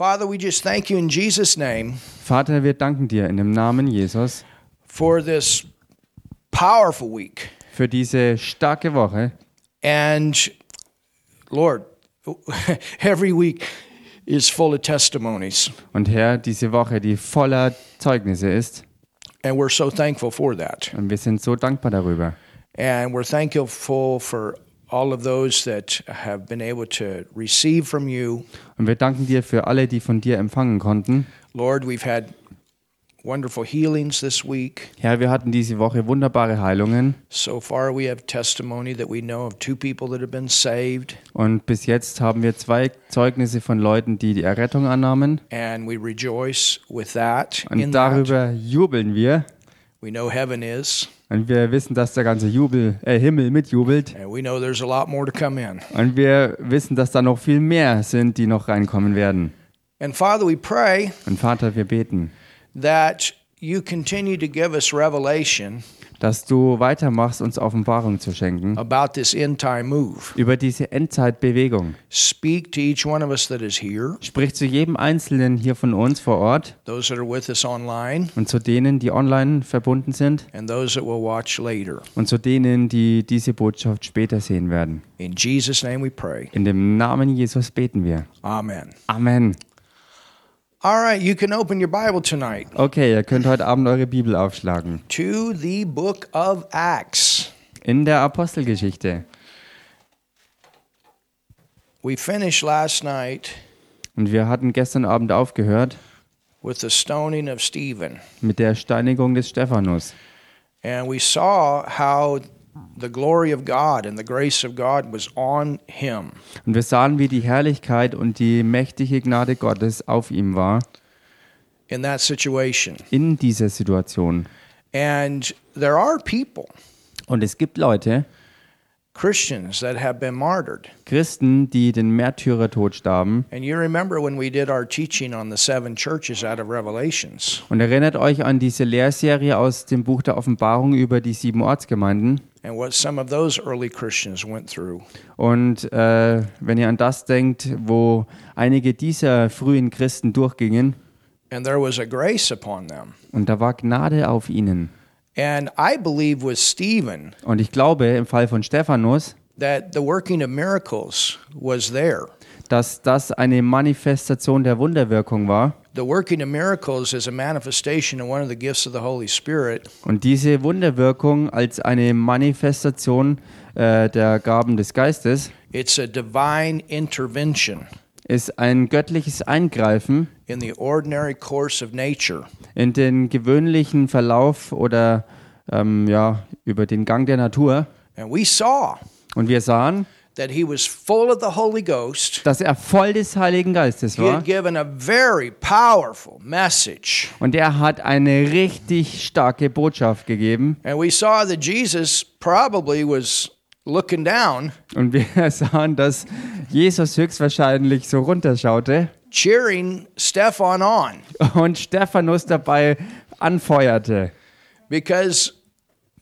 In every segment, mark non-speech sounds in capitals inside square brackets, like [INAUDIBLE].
Father, we just thank you in Jesus' name Vater, wir danken dir in dem Namen Jesus for this powerful week. für diese starke Woche. And Lord, [LAUGHS] every week is full of testimonies. Und Herr, diese Woche, die voller Zeugnisse ist. And we're so thankful for that. Und wir sind so dankbar darüber. And we're thankful for all of those that have been able to receive from you. Und wir danken dir für alle, die von dir empfangen konnten. Lord, we've had wonderful healings this week. Herr, wir hatten diese Woche wunderbare Heilungen. So far, we have testimony that we know of two people that have been saved, Und bis jetzt haben wir zwei Zeugnisse von Leuten, die die Errettung annahmen. and we rejoice with that. Und that, darüber jubeln wir. we know heaven is, Und wir wissen, dass der ganze Jubel, äh, Himmel mitjubelt. Und wir wissen, dass da noch viel mehr sind, die noch reinkommen werden. Und Vater, wir beten, that you continue to give us revelation dass du weitermachst, uns Offenbarung zu schenken about this end time move. über diese Endzeitbewegung. Speak to each one of us that is here, Sprich zu jedem Einzelnen hier von uns vor Ort those that are with us online, und zu denen, die online verbunden sind and those that will watch later. und zu denen, die diese Botschaft später sehen werden. In Jesus' name we pray. In dem Namen Jesus beten wir. Amen. Amen. All right, you can open your Bible tonight Okay, ihr könnt heute Abend eure Bibel aufschlagen. to the book of Acts. In der Apostelgeschichte. We finished last night Und wir hatten gestern Abend aufgehört with the stoning of Stephen, mit der Steinigung des Stephanus. and we saw how the glory of God and the grace of God was on him. Und wir sahen, wie die Herrlichkeit und die mächtige Gnade Gottes auf ihm war in that situation. in dieser Situation. And there are people, Und es gibt Leute, Christen, die den Märtyrertod starben. And you remember when we did our teaching on the seven churches out of Revelations, Und erinnert euch an diese Lehrserie aus dem Buch der Offenbarung über die sieben Ortsgemeinden. and what some of those early Christians went through. Und äh, wenn ihr an das denkt, wo einige dieser frühen Christen durchgingen, And there was a grace upon them. und da war Gnade auf ihnen. And I believe with Stephen Und ich glaube, im Fall von Stephanus, that the working of miracles was there. dass das eine Manifestation der Wunderwirkung war. The working of miracles is a manifestation of one of the gifts of the Holy Spirit. Und diese Wunderwirkung als eine Manifestation äh, der Gaben des Geistes It's a divine intervention ist ein göttliches Eingreifen in the ordinary course of nature. in den gewöhnlichen Verlauf oder ähm, ja, über den Gang der Natur. And we saw Und wir sahen, that he was full of the Holy Ghost. dass er voll des Heiligen Geistes war. Und er hat eine richtig starke Botschaft gegeben. And we saw that Jesus probably was looking down, Und wir [LAUGHS] sahen, dass Jesus höchstwahrscheinlich so runterschaute cheering Stephan on und Stephanus dabei anfeuerte. because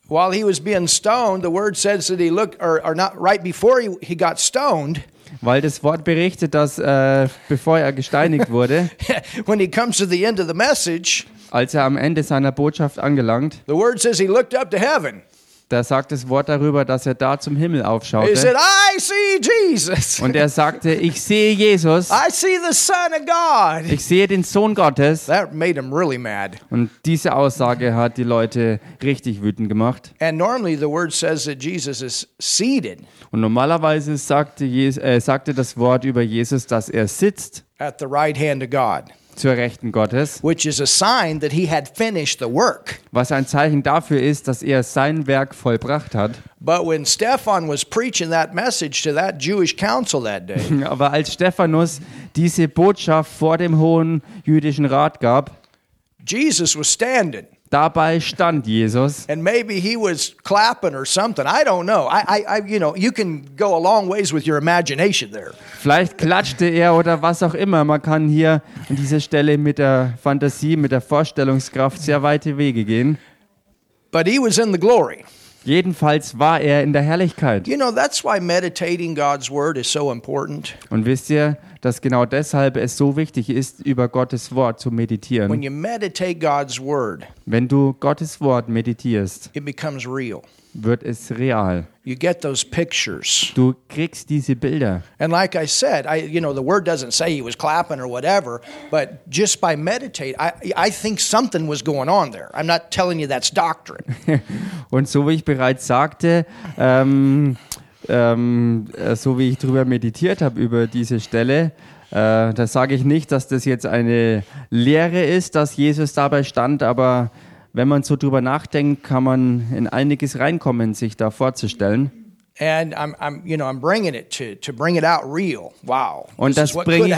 while he was being stoned, the word says that he looked, or, or not right before he, he got stoned, Weil das Wort berichtet, dass äh, bevor er gesteinigt wurde, [LAUGHS] when he comes to the end of the message, als er am Ende seiner Botschaft angelangt, the word says he looked up to heaven. Da sagt das Wort darüber, dass er da zum Himmel He aufschaute. said, I see Jesus. Und er sagte, ich sehe Jesus, [LAUGHS] I see the Son of God. ich sehe den Sohn Gottes. That made him really mad. Und diese Aussage hat die Leute richtig wütend gemacht. And normally the word says that Jesus is seated Und normalerweise sagte, äh, sagte das Wort über Jesus, dass er sitzt at the right hand of God, zur Rechten Gottes, which is a sign that he had finished the work. was ein Zeichen dafür ist, dass er sein Werk vollbracht hat. But when Stephan was preaching that message to that Jewish council that day, [LAUGHS] Aber als Stephanus diese Botschaft vor dem Hohen Jüdischen Rat gab, Jesus was standing. Dabei stand Jesus. And maybe he was clapping or something. I don't know. I, I, you know, you can go a long ways with your imagination there. Vielleicht klatschte er oder was auch immer. Man kann hier an dieser Stelle mit der Fantasie, mit der Vorstellungskraft sehr weite Wege gehen. But he was in the glory. Jedenfalls war er in der Herrlichkeit. You know, that's why meditating God's word is so important. Und wisst ihr, dass genau deshalb es so wichtig ist, über Gottes Wort zu When meditieren. you meditate God's word, Wenn du Gottes Wort meditierst, it becomes real. wird es real. You get those pictures. Du kriegst diese Bilder. And like I said, I you know the word doesn't say he was clapping or whatever, but just by meditate, I I think something was going on there. I'm not telling you that's doctrine. [LAUGHS] Und so wie ich bereits sagte, ähm, ähm, äh, so wie ich darüber meditiert habe, über diese Stelle, äh, da sage ich nicht, dass das jetzt eine Lehre ist, dass Jesus dabei stand, aber wenn man so drüber nachdenkt, kann man in einiges reinkommen, sich da vorzustellen. And I'm, I'm you know I'm bringing it to to bring it out real. Wow, Und das could ich,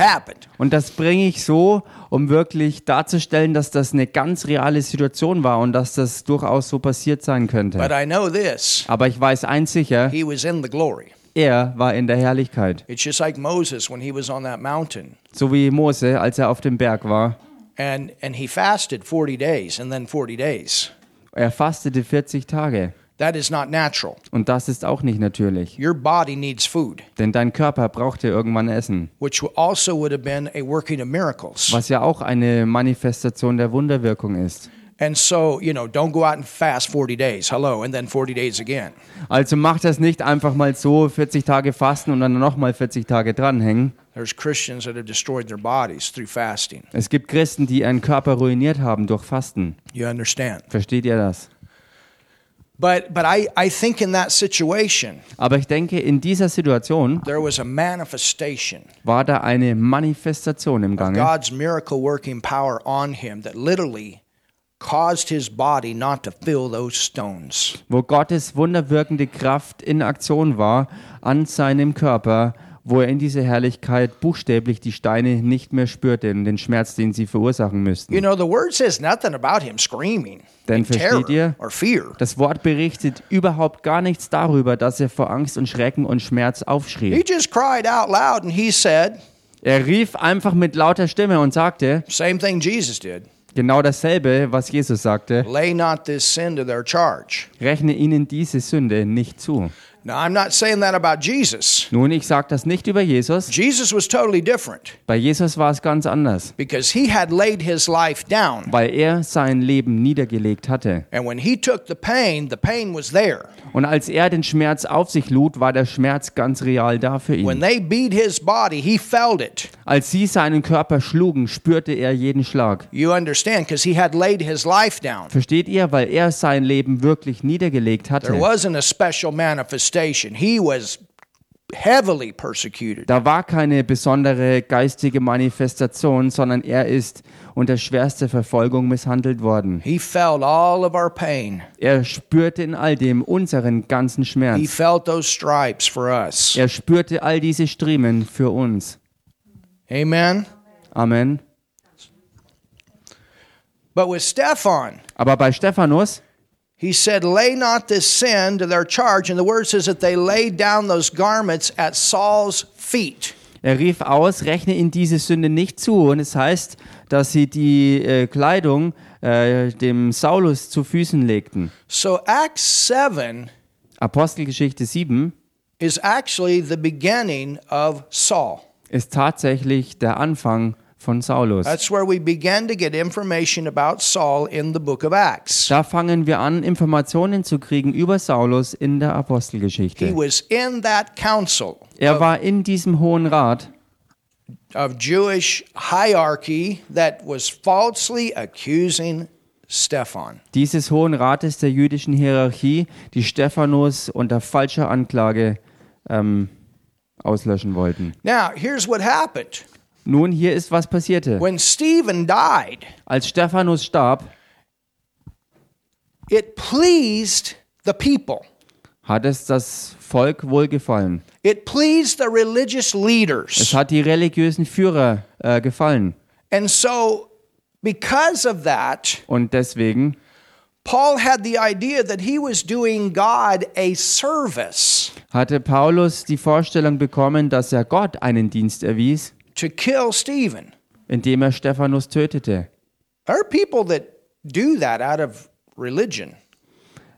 und das bringe ich so, um wirklich darzustellen, dass das eine ganz reale Situation war und dass das durchaus so passiert sein But könnte. I know this: Aber ich weiß eins sicher, he was in the glory. er war in der Herrlichkeit. It's just like Moses when he was on that mountain, So wie Mose, als er auf dem Berg war. and and he fasted 40 days and then 40 days. Er fastete 40 Tage. That is not natural. Und das ist auch nicht natürlich. Your body needs food, Denn dein Körper brauchte irgendwann Essen. which also would have been a working of miracles. Was ja auch eine Manifestation der Wunderwirkung ist. And so, you know, don't go out and fast 40 days. Hello, and then 40 days again. Also mach das nicht einfach mal so 40 Tage fasten und dann nochmal 40 Tage dranhängen. There's Christians that have destroyed their bodies through fasting. Es gibt Christen, die ihren Körper ruiniert haben durch Fasten. You understand? Versteht ihr das? But but I, I think in that situation Aber ich denke, in dieser Situation there was a manifestation war da eine Manifestation im of Gange, God's miracle working power on him that literally caused his body not to fill those stones. wo Gottes wunderwirkende Kraft in Aktion war an seinem Körper, wo er in dieser Herrlichkeit buchstäblich die Steine nicht mehr spürte und den Schmerz, den sie verursachen müssten. You know, the word says nothing about him screaming terror versteht ihr? Das Wort berichtet überhaupt gar nichts darüber, dass er vor Angst und Schrecken und Schmerz He aufschrie. just cried out loud and he said, Er rief einfach mit lauter Stimme und sagte same thing Jesus did. genau dasselbe, was Jesus sagte. Lay not this sin to their charge. Rechne ihnen diese Sünde nicht zu. Now, I'm not saying that about Jesus. Nun, ich sage das nicht über Jesus. Jesus was totally different Bei Jesus war es ganz anders, because he had laid his life down. weil er sein Leben niedergelegt hatte. And when he took the pain, the pain was there. Und als er den Schmerz auf sich lud, war der Schmerz ganz real da für When ihn. they beat his body, he felt it. Als sie seinen Körper schlugen, spürte er jeden Schlag. You understand? Because he had laid his life down. Versteht ihr? Weil er sein Leben wirklich niedergelegt There hatte. wasn't a special manifestation. He was heavily persecuted. Da war keine besondere geistige Manifestation, sondern er ist unter schwerster Verfolgung misshandelt worden. He felt all of our pain. Er spürte in all dem unseren ganzen He Schmerz. felt those stripes for us. Er spürte all diese Striemen für uns. Amen. Amen. But with Stephan, Aber bei Stephanus, he said, Lay not this sin to their charge. And the word says that they laid down those garments at Saul's feet. er rief aus, rechne in diese Sünde nicht zu. Und es heißt, dass sie die äh, Kleidung äh, dem Saulus zu Füßen legten. So Acts 7 Apostelgeschichte 7 is actually the beginning of Saul. ist tatsächlich der Anfang von Saulus. That's where we began to get information about Saul in the book of Acts. Da fangen wir an, Informationen zu kriegen über Saulus in der He Apostelgeschichte. was in that council Er war in diesem Hohen Rat of Jewish hierarchy that was falsely accusing Stephan. dieses Hohen Rates der jüdischen Hierarchie, die Stephanus unter falscher Anklage ähm, auslöschen wollten. Now, here's what happened. Nun, hier ist was passierte. When Stephen died, Als Stephanus starb, it pleased the people. hat es das Volk wohlgefallen. It pleased the religious Es leaders. hat die religiösen Führer äh, gefallen. And so, because of that, Und deswegen Paul had the idea that he was doing God a service hatte Paulus die Vorstellung bekommen, dass er Gott einen Dienst erwies, to kill Stephen. indem er Stephanus tötete. There are people that do that out of religion.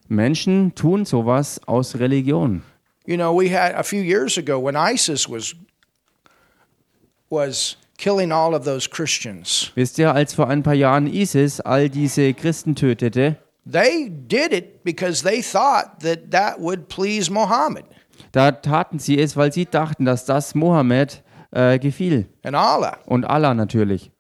Menschen tun sowas aus Religion. You know, we had a few years ago when ISIS was was killing all of those Christians, Wisst ihr, als vor ein paar Jahren ISIS all diese Christen tötete, they did it because they thought that that would please Muhammad da taten sie es, weil sie dachten, dass das Mohammed äh, gefiel. and Allah. Und Allah natürlich.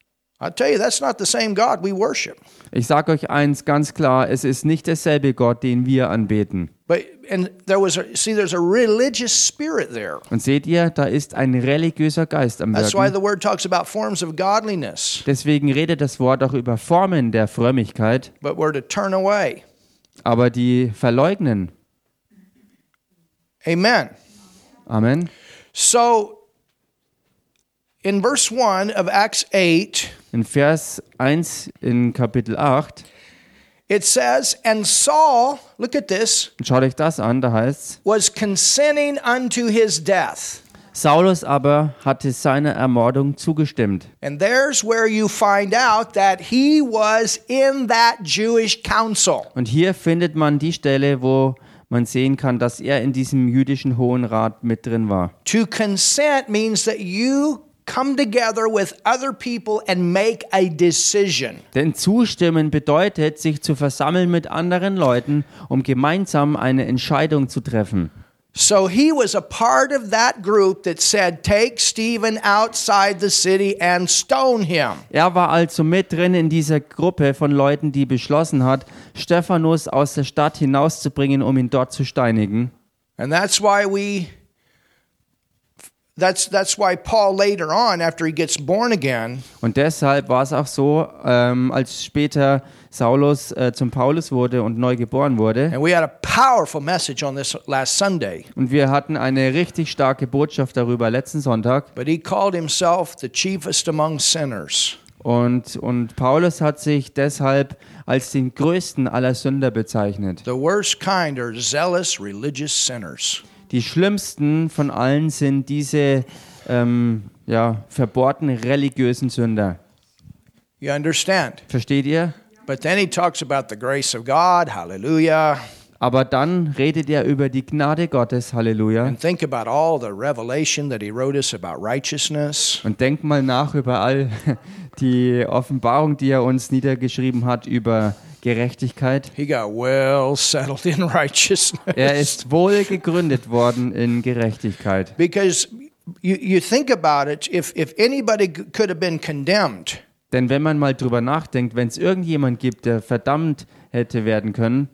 I tell you, that's not the same God we worship. Ich sage euch eins ganz klar, es ist nicht derselbe Gott, den wir anbeten. But and there was a see, there's a religious spirit there. Und seht ihr, da ist ein religiöser Geist am That's why Wirken. the word talks about forms of godliness, Deswegen redet das Wort auch über Formen der Frömmigkeit, but we're to turn away. aber die verleugnen. Amen. Amen. So in verse 1 of Acts 8, In Vers 1 in Kapitel 8, it says, And Saul, look at this, schaut euch das an, da heißt was consenting unto his death. Saulus aber hatte seiner Ermordung zugestimmt. And there's where you find out that he was in that Jewish council. Und hier findet man die Stelle, wo man sehen kann, dass er in diesem jüdischen Hohen Rat mit drin war. To consent means that you come together with other people and make a decision. Denn zustimmen bedeutet, sich zu versammeln mit anderen Leuten, um gemeinsam eine Entscheidung zu treffen. So he was a part of that group that said, Take Stephen outside the city and stone him. Er war also mit drin in dieser Gruppe von Leuten, die beschlossen hat, Stephanus aus der Stadt hinauszubringen, um ihn dort zu steinigen. And that's why we that's that's why Paul later on, after he gets born again, Und deshalb war es auch so, ähm, als später Saulus äh, zum Paulus wurde und neu geboren wurde. and we had a powerful message on this last Sunday. Und wir hatten eine richtig starke Botschaft darüber letzten Sonntag. But he called himself the chiefest among sinners. Und, und Paulus hat sich deshalb als den größten aller Sünder bezeichnet. The worst kind are zealous religious sinners. Die schlimmsten von allen sind diese ähm, ja, verbohrten religiösen Sünder. You understand? Versteht ihr? But then he talks about the grace of God, hallelujah, Aber dann redet er über die Gnade Gottes, Halleluja. Und denkt mal nach über all [LAUGHS] die Offenbarung, die er uns niedergeschrieben hat über Gerechtigkeit. He got well settled in [LAUGHS] righteousness. Er ist wohl gegründet worden in Gerechtigkeit. Because you, you think about it, if, if anybody could have been condemned, Denn wenn man mal drüber nachdenkt, wenn es irgendjemand gibt, der verdammt hätte werden können,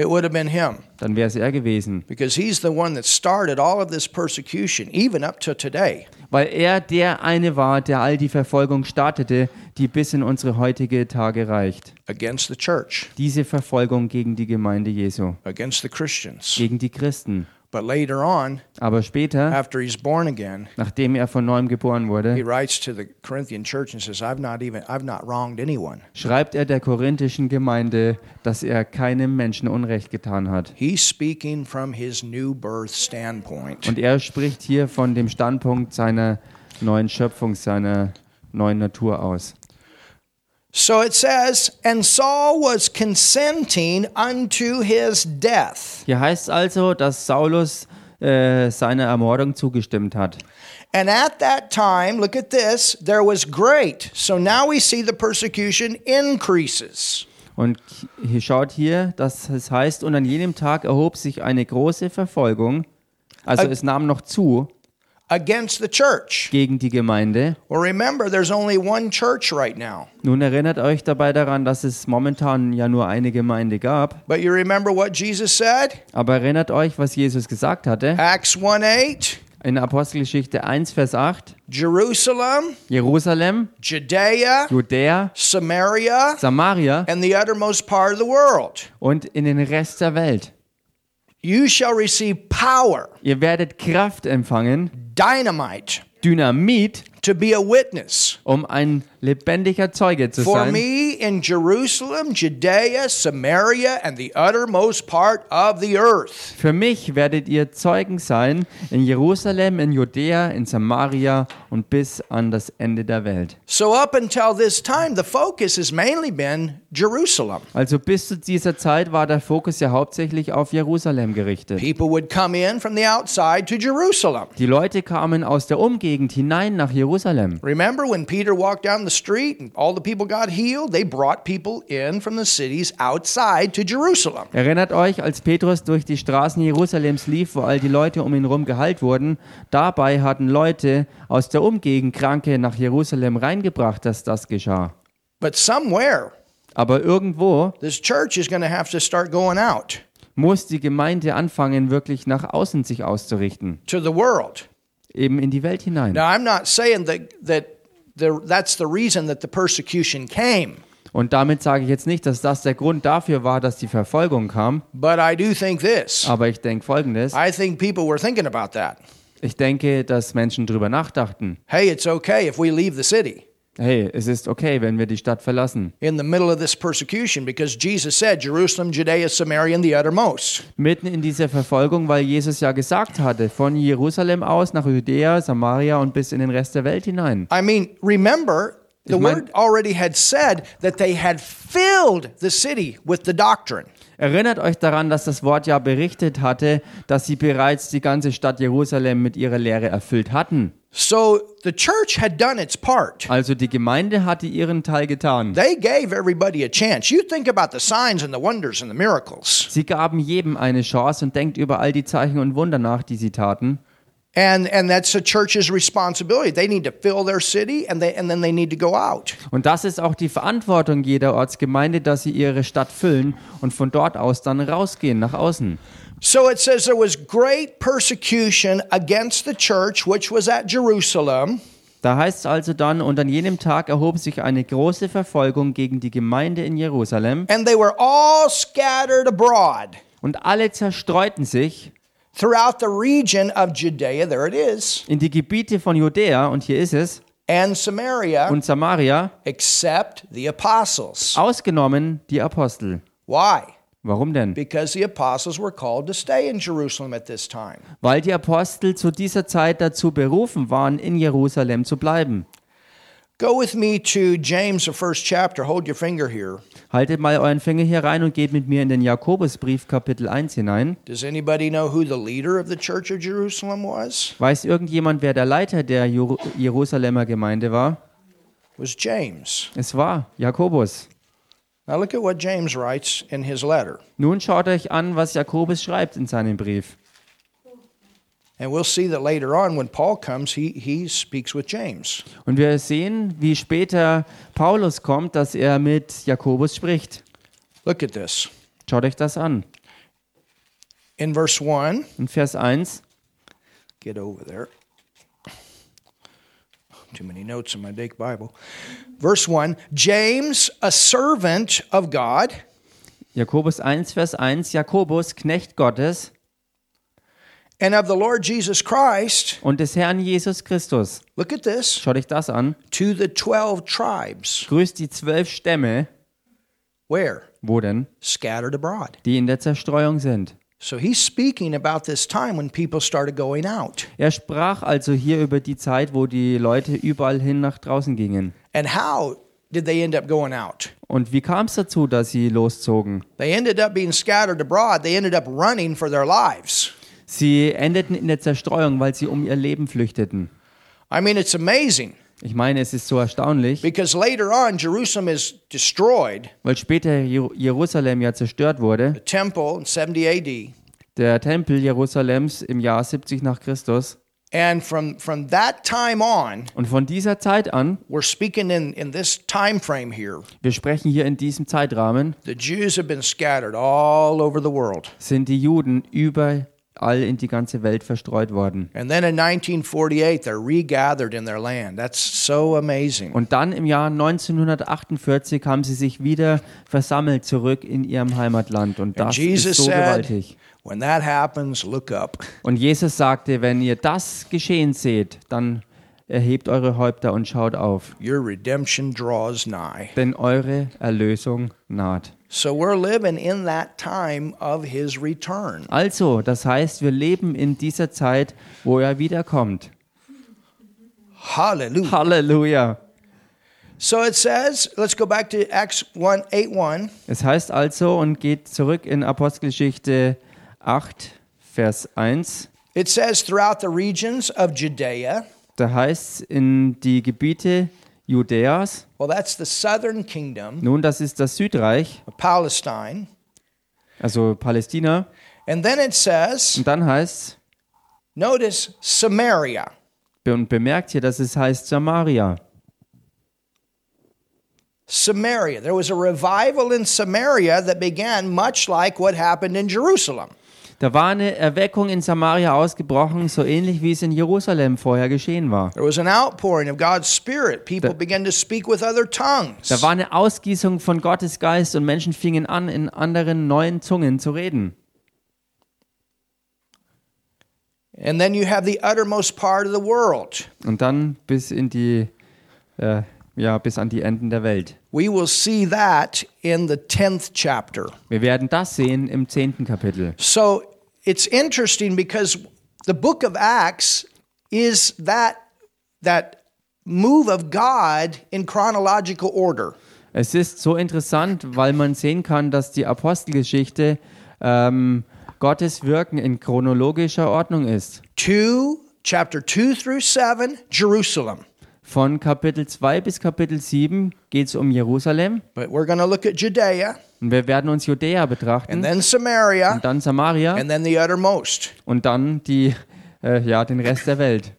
it would have been him. dann wäre es er gewesen. Because he's the one that started all of this persecution, even up to today. Weil er der eine war, der all die Verfolgung startete, die bis in unsere heutige Tage reicht. against the church, Diese Verfolgung gegen die Gemeinde Jesu, against the Christians. gegen die Christen. But later on, Aber später, after he's born again, nachdem er von neuem geboren he wurde, writes to the Corinthian church and says, "I've not even I've not wronged anyone." schreibt er der korinthischen Gemeinde, dass er keinem Menschen Unrecht getan hat. He's speaking from his new birth standpoint. Und er spricht hier von dem Standpunkt seiner neuen Schöpfung, seiner neuen Natur aus. So it says, "And Saul was consenting unto his death." Hier heißt also, dass Saulus äh, seiner Ermordung zugestimmt hat. And at that time, look at this, there was great. So now we see the persecution increases. Und hier schaut hier, dass es heißt, und an jenem Tag erhob sich eine große Verfolgung, also Ag- es nahm noch zu, against the church. gegen die Gemeinde. Well, remember, there's only one church right now. Nun erinnert euch dabei daran, dass es momentan ja nur eine Gemeinde gab. But you remember what Jesus said? Aber erinnert euch, was Jesus gesagt hatte? Acts 1 8, In Apostelgeschichte 1, Vers 8. Jerusalem, Jerusalem, Judea, Judäa, Samaria, Samaria and the uttermost part of the world. und in den Rest der Welt. You shall receive power, Ihr werdet Kraft empfangen, dynamite, Dynamit, to be a witness um ein lebendiger Zeuge zu for sein. me in Jerusalem, Judea, Samaria, and the uttermost part of the earth. Für mich werdet ihr Zeugen sein in Jerusalem, in Judäa, in Samaria und bis an das Ende der Welt. So, up until this time, the focus has mainly been Jerusalem. Also bis zu dieser Zeit war der Fokus ja hauptsächlich auf Jerusalem gerichtet. People would come in from the outside to Jerusalem. Die Leute kamen aus der Umgegend hinein nach Jerusalem Jerusalem. Remember when Peter walked down the street and all the people got healed? They brought people in from the cities outside to Jerusalem. Erinnert euch, als Petrus durch die Straßen Jerusalems lief, wo all die Leute um ihn herum geheilt wurden, dabei hatten Leute aus der Umgegend Kranke nach Jerusalem reingebracht, dass das geschah. But somewhere, Aber irgendwo this church is going to have to start going out muss die Gemeinde anfangen, wirklich nach außen sich auszurichten, to the world. Eben in die Welt hinein. Now, I'm not saying that, that the, that's the reason that the persecution came, Und damit sage ich jetzt nicht, dass das der Grund dafür war, dass die Verfolgung kam, but I do think this. aber ich denke folgendes. I think people were thinking about that. Ich denke, dass Menschen drüber nachdachten. Hey, it's okay if we leave the city Hey, es ist okay, wenn wir die Stadt verlassen. in the middle of this persecution because Jesus said, Jerusalem, Judea, Samaria, and the uttermost. Mitten in dieser Verfolgung, weil Jesus ja gesagt hatte, von Jerusalem aus nach Judäa, Samaria und bis in den Rest der Welt hinein. I mean, remember, the Ich mein- word already had said that they had filled the city with the doctrine. Erinnert euch daran, dass das Wort ja berichtet hatte, dass sie bereits die ganze Stadt Jerusalem mit ihrer Lehre erfüllt hatten. So the church had done its part. Also die Gemeinde hatte ihren Teil getan. They gave everybody a chance. You think about the signs and the wonders and the miracles. Sie gaben jedem eine Chance und denkt über all die Zeichen und Wunder nach, die sie taten. And and that's the church's responsibility. They need to fill their city and they and then they need to go out. Und das ist auch die Verantwortung jeder Ortsgemeinde, dass sie ihre Stadt füllen und von dort aus dann rausgehen nach außen. So it says there was great persecution against the church which was at Jerusalem. Da heißt es also dann, und an jenem Tag erhob sich eine große Verfolgung gegen die Gemeinde in Jerusalem, And they were all scattered abroad und alle zerstreuten sich throughout the region of Judea, there it is, in die Gebiete von Judäa, und hier ist es, and Samaria, und Samaria, except the apostles. ausgenommen die Apostel. Why? Warum denn? Because the apostles were called to stay in Jerusalem at this time. Weil die Apostel zu dieser Zeit dazu berufen waren, in Jerusalem zu bleiben. Go with me to James, the first chapter. Hold your finger here. Haltet mal euren Finger hier rein und geht mit mir in den Jakobusbrief Kapitel 1 hinein. Does anybody know who the leader of the church of Jerusalem was? Weiß irgendjemand, wer der Leiter der Jeru Jerusalemer Gemeinde war? Was James. Es war Jakobus. Now look at what James writes in his letter. Nun schaut euch an, was Jakobus schreibt in seinem Brief. And we'll see that later on when Paul comes, he, he speaks with James. Und wir sehen, wie später Paulus kommt, dass er mit Jakobus spricht. Look at this. Schaut euch das an. In verse 1, In Vers 1. get over there. Too many notes in my Dake Bible. Verse 1 James, a servant of God Jakobus 1, Vers 1. Jakobus, Knecht Gottes and of the Lord Jesus Christ, und des Herrn Jesus Christus. look at this, Schaut euch das an. to the 12 tribes. Grüßt die zwölf Stämme. Where? Wo denn? Scattered abroad. Die in der Zerstreuung sind. So he's speaking about this time when people started going out. Er sprach also hier über die Zeit, wo die Leute überall hin nach draußen gingen. And how did they end up going out? Und wie kam es dazu, dass sie loszogen? They ended up being scattered abroad. They ended up running for their lives. Sie endeten in der Zerstreuung, weil sie um ihr Leben flüchteten. I mean, it's amazing Ich meine, es ist so erstaunlich, because later on, Jerusalem is destroyed, weil später Jer- Jerusalem ja zerstört wurde. the temple in 70 AD. Der Tempel Jerusalems im Jahr 70 nach Christus. And from, from that time on, Und von dieser Zeit an, we're speaking in, in this time frame here, wir sprechen hier in diesem Zeitrahmen, the Jews have been scattered all over the world. sind die Juden überall in die ganze Welt verstreut worden. And then in 1948, they're regathered in their land. That's so amazing. Und dann im Jahr 1948 haben sie sich wieder versammelt zurück in ihrem Heimatland. Und das Jesus ist so gewaltig. when that happens, look up. Und Jesus sagte, wenn ihr das geschehen seht, dann erhebt eure Häupter und schaut auf, Your redemption draws nigh. denn eure Erlösung naht. So we're living in that time of his return. Also, das heißt, wir leben in dieser Zeit, wo er wiederkommt. Hallelujah. Halleluja. So it says, let's go back to Acts 1 8 1. Es heißt also und geht zurück in Apostelgeschichte 8, Vers 1. It says, throughout the regions of Judea, Da heißt es in die Gebiete Judäas. Well, that's the southern kingdom Nun, das ist das Südreich, Palestine. also Palästina. And then it says, Und dann heißt notice Samaria. und bemerkt hier, dass es heißt Samaria. Samaria. There was a revival in Samaria that began much like what happened in Jerusalem. Da war eine Erweckung in Samaria ausgebrochen, so ähnlich wie es in Jerusalem vorher geschehen war. There was an outpouring of God's Spirit. People began to speak with other tongues. Da war eine Ausgießung von Gottes Geist und Menschen fingen an, in anderen neuen Zungen zu reden. And then you have the uttermost part of the world. Und dann bis in die, äh, ja, bis an die Enden der Welt. We will see that in the 10th chapter. Wir werden das sehen im zehnten Kapitel. So it's interesting because the book of Acts is that that move of God in chronological order. Es ist so interessant, weil man sehen kann, dass die Apostelgeschichte ähm, Gottes Wirken in chronologischer Ordnung ist. 2 chapter 2 through 7 Jerusalem. Von Kapitel 2 bis Kapitel 7 geht es um Jerusalem. But we're going to look at Judea Und wir werden uns Judäa and betrachten, then Samaria und dann Samaria and then the uttermost. und dann die, äh, ja, den Rest der Welt.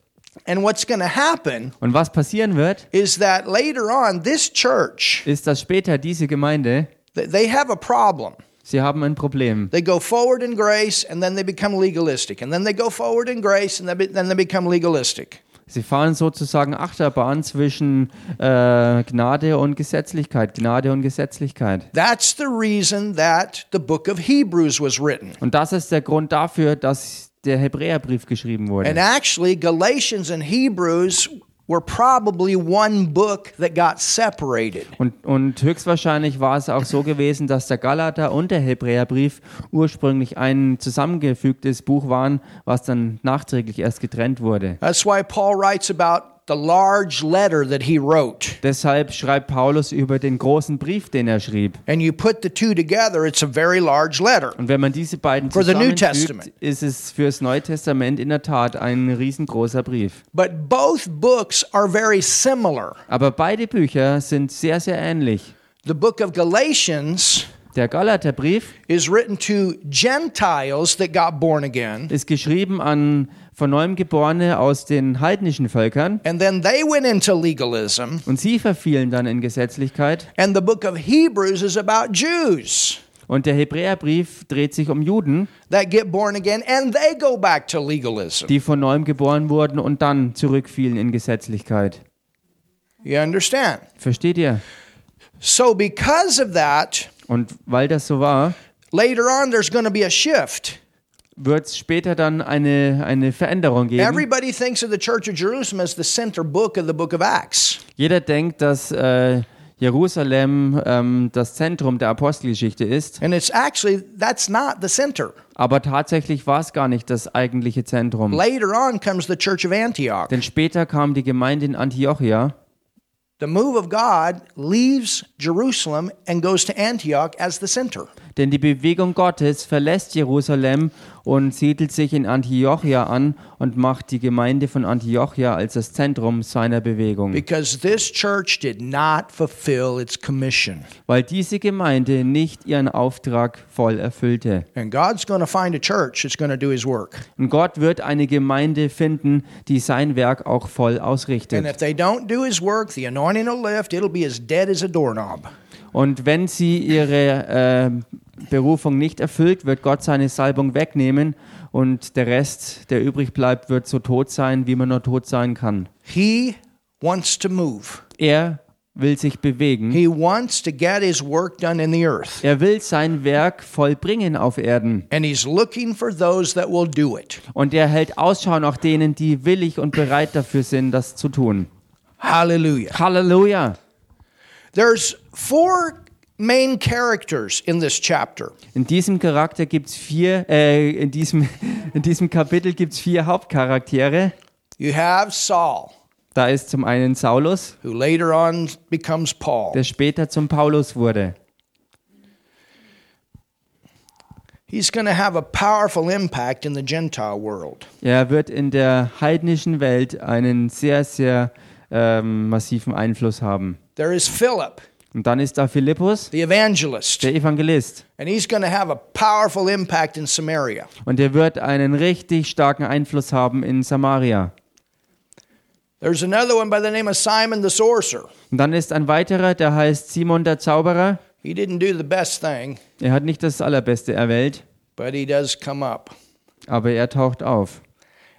And what's going to happen Und was passieren wird, is that later on this church ist, dass später diese Gemeinde, th- they have a problem. sie haben ein Problem. They go forward in grace and then they become legalistic. And then they go forward in grace and then they become legalistic. Sie fahren sozusagen Achterbahn zwischen äh, Gnade und Gesetzlichkeit, Gnade und Gesetzlichkeit. That's the reason that the book of Hebrews was written. Und das ist der Grund dafür, dass der Hebräerbrief geschrieben And wurde. actually, Galatians and Hebrews were probably one book that got separated. Und, und höchstwahrscheinlich war es auch so gewesen, dass der Galater und der Hebräerbrief ursprünglich ein zusammengefügtes Buch waren, was dann nachträglich erst getrennt wurde. That's why Paul writes about the large letter that he wrote. Deshalb schreibt Paulus über den großen Brief, den er schrieb. And you put the two together, it's a very large letter. Und wenn man diese beiden zusammenfügt, ist es fürs Neue Testament in der Tat ein riesengroßer Brief. But both books are very similar. Aber beide Bücher sind sehr, sehr ähnlich. The book of Galatians Der Galaterbrief ist geschrieben an von neuem Geborene aus den heidnischen Völkern and then they went into legalism. und sie verfielen dann in Gesetzlichkeit. And the book of Hebrews is about Jews Und der Hebräerbrief dreht sich um Juden, that get born again and they go back to legalism. die von neuem geboren wurden und dann zurückfielen in Gesetzlichkeit. You understand? Versteht ihr? So, because of that, Und weil das so war, later on there's going to be a shift. Wird es später dann eine, eine Veränderung geben. Everybody thinks of the Church of Jerusalem as the center book of the book of Acts. Jeder denkt, dass äh, Jerusalem ähm, das Zentrum der Apostelgeschichte ist, And it's actually, that's not the center. aber tatsächlich war es gar nicht das eigentliche Zentrum. Later on comes the Church of Antioch. Denn später kam die Gemeinde in Antiochia The move of God leaves Jerusalem and goes to Antioch as the center. Denn die Bewegung Gottes verlässt Jerusalem und siedelt sich in Antiochia an und macht die Gemeinde von Antiochia als das Zentrum seiner Bewegung. Because this church did not fulfill its commission. Weil diese Gemeinde nicht ihren Auftrag voll erfüllte. And God's going to find a church that's going to do his work. Und Gott wird eine Gemeinde finden, die sein Werk auch voll And ausrichtet. if they don't do his work, the anointing will lift. It'll be as dead as a doorknob. Und wenn sie ihre äh, Berufung nicht erfüllt, wird Gott seine Salbung wegnehmen und der Rest, der übrig bleibt, wird so tot sein, wie man nur tot sein kann. He wants to move. Er will sich bewegen. He wants to get his work done in the earth. Er will sein Werk vollbringen auf Erden. And he's looking for those that will do it. Und er hält Ausschau nach denen, die willig und bereit dafür sind, das zu tun. Hallelujah. Halleluja! There's four main characters in this chapter. In diesem Charakter gibt's vier, äh, in diesem, [LAUGHS] in diesem Kapitel gibt's vier Hauptcharaktere. You have Saul, Da ist zum einen Saulus, who later on becomes Paul. der später zum Paulus wurde. He's going to have a powerful impact in the Gentile world. Er wird in der heidnischen Welt einen sehr, sehr ähm, massiven Einfluss haben. There is Philip, Und dann ist da Philippus, the evangelist, der Evangelist. and he's going to have a powerful impact in Samaria. Und er wird einen richtig starken Einfluss haben in Samaria. There's another one by the name of Simon the sorcerer. Und dann ist ein weiterer, der heißt Simon der Zauberer. He didn't do the best thing, Er hat nicht das Allerbeste erwählt, but he does come up. aber er taucht auf.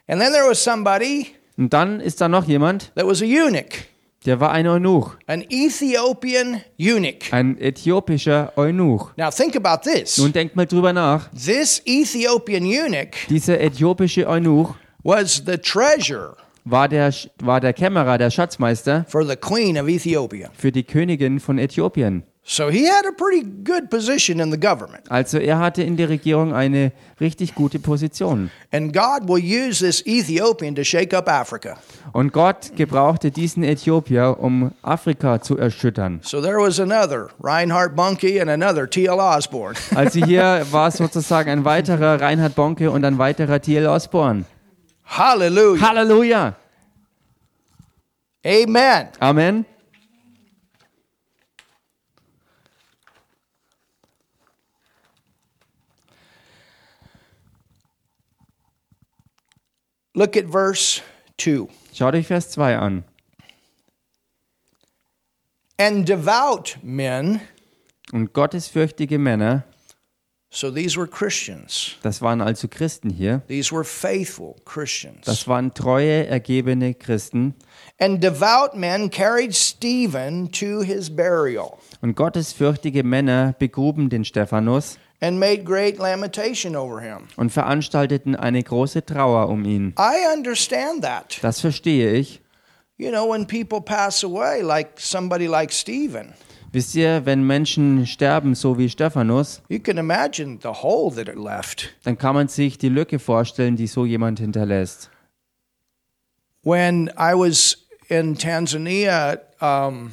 And then there was somebody Und dann ist da noch jemand, that was a eunuch, der war ein Eunuch, an Ethiopian eunuch. ein äthiopischer Eunuch. Now think about this. Nun denkt mal drüber nach. This Ethiopian eunuch Dieser äthiopische Eunuch was the treasurer war der, war der Kämmerer, der Schatzmeister for the queen of Ethiopia. für die Königin von Äthiopien. So he had a pretty good position in the government. Also er hatte in der Regierung eine richtig gute Position. And God will use this Ethiopian to shake up Africa. Und Gott gebrauchte diesen Äthiopier, um Afrika zu erschüttern. So there was another Reinhard Bunke and another T.L. Osborne. [LAUGHS] Also hier war sozusagen ein weiterer Reinhard Bonke und ein weiterer T.L. Osborne. Hallelujah. Halleluja! Amen. Amen. Look at verse 2. Schaut euch Vers 2 an. And devout men, Und gottesfürchtige Männer, so these were Christians. das waren also Christen hier, These were faithful Christians. das waren treue, ergebene Christen. And devout men carried Stephen to his burial Und gottesfürchtige Männer begruben den Stephanus and made great lamentation over him. und veranstalteten eine große Trauer um ihn. I understand that. Das verstehe ich. You know, when people pass away, like somebody like Stephen, Wisst ihr, wenn Menschen sterben, so wie Stephanus, you can imagine the hole that it left. dann kann man sich die Lücke vorstellen, die so jemand hinterlässt. When I was in Tanzania, um,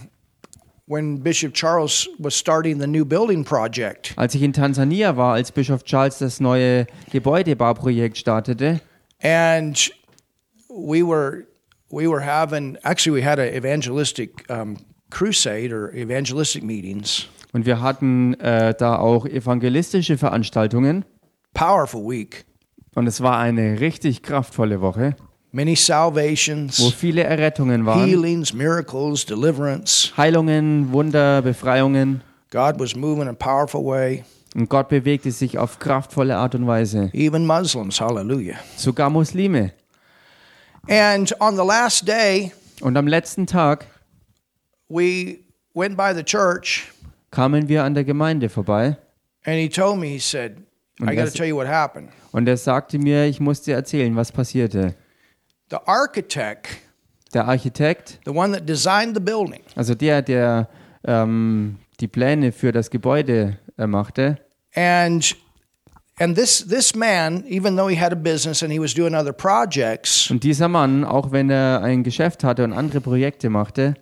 when Bishop Charles was starting the new building project, Als ich in Tansania war, als Bischof Charles das neue Gebäudebauprojekt startete, and we were we were having actually we had an evangelistic um, crusade or evangelistic meetings. und wir hatten äh, da auch evangelistische Veranstaltungen, Powerful week, und es war eine richtig kraftvolle Woche, many wo salvations, viele Errettungen waren, healings, miracles, deliverance. Heilungen, Wunder, Befreiungen, God was moving in a powerful way. und Gott bewegte sich auf kraftvolle Art und Weise. Even Muslims, hallelujah. Sogar Muslime. And on the last day, Und am letzten Tag we went by the church, kamen wir an der Gemeinde vorbei and he told me, he said, Und I got to das- tell you what happened. und er sagte mir, ich muss dir erzählen, was passierte. The architect, Der Architekt, the one that designed the building, also der, der ähm, die Pläne für das Gebäude äh, machte, and and this this man, even though he had a business and he was doing other projects, und dieser Mann, auch wenn er ein Geschäft hatte und andere Projekte machte,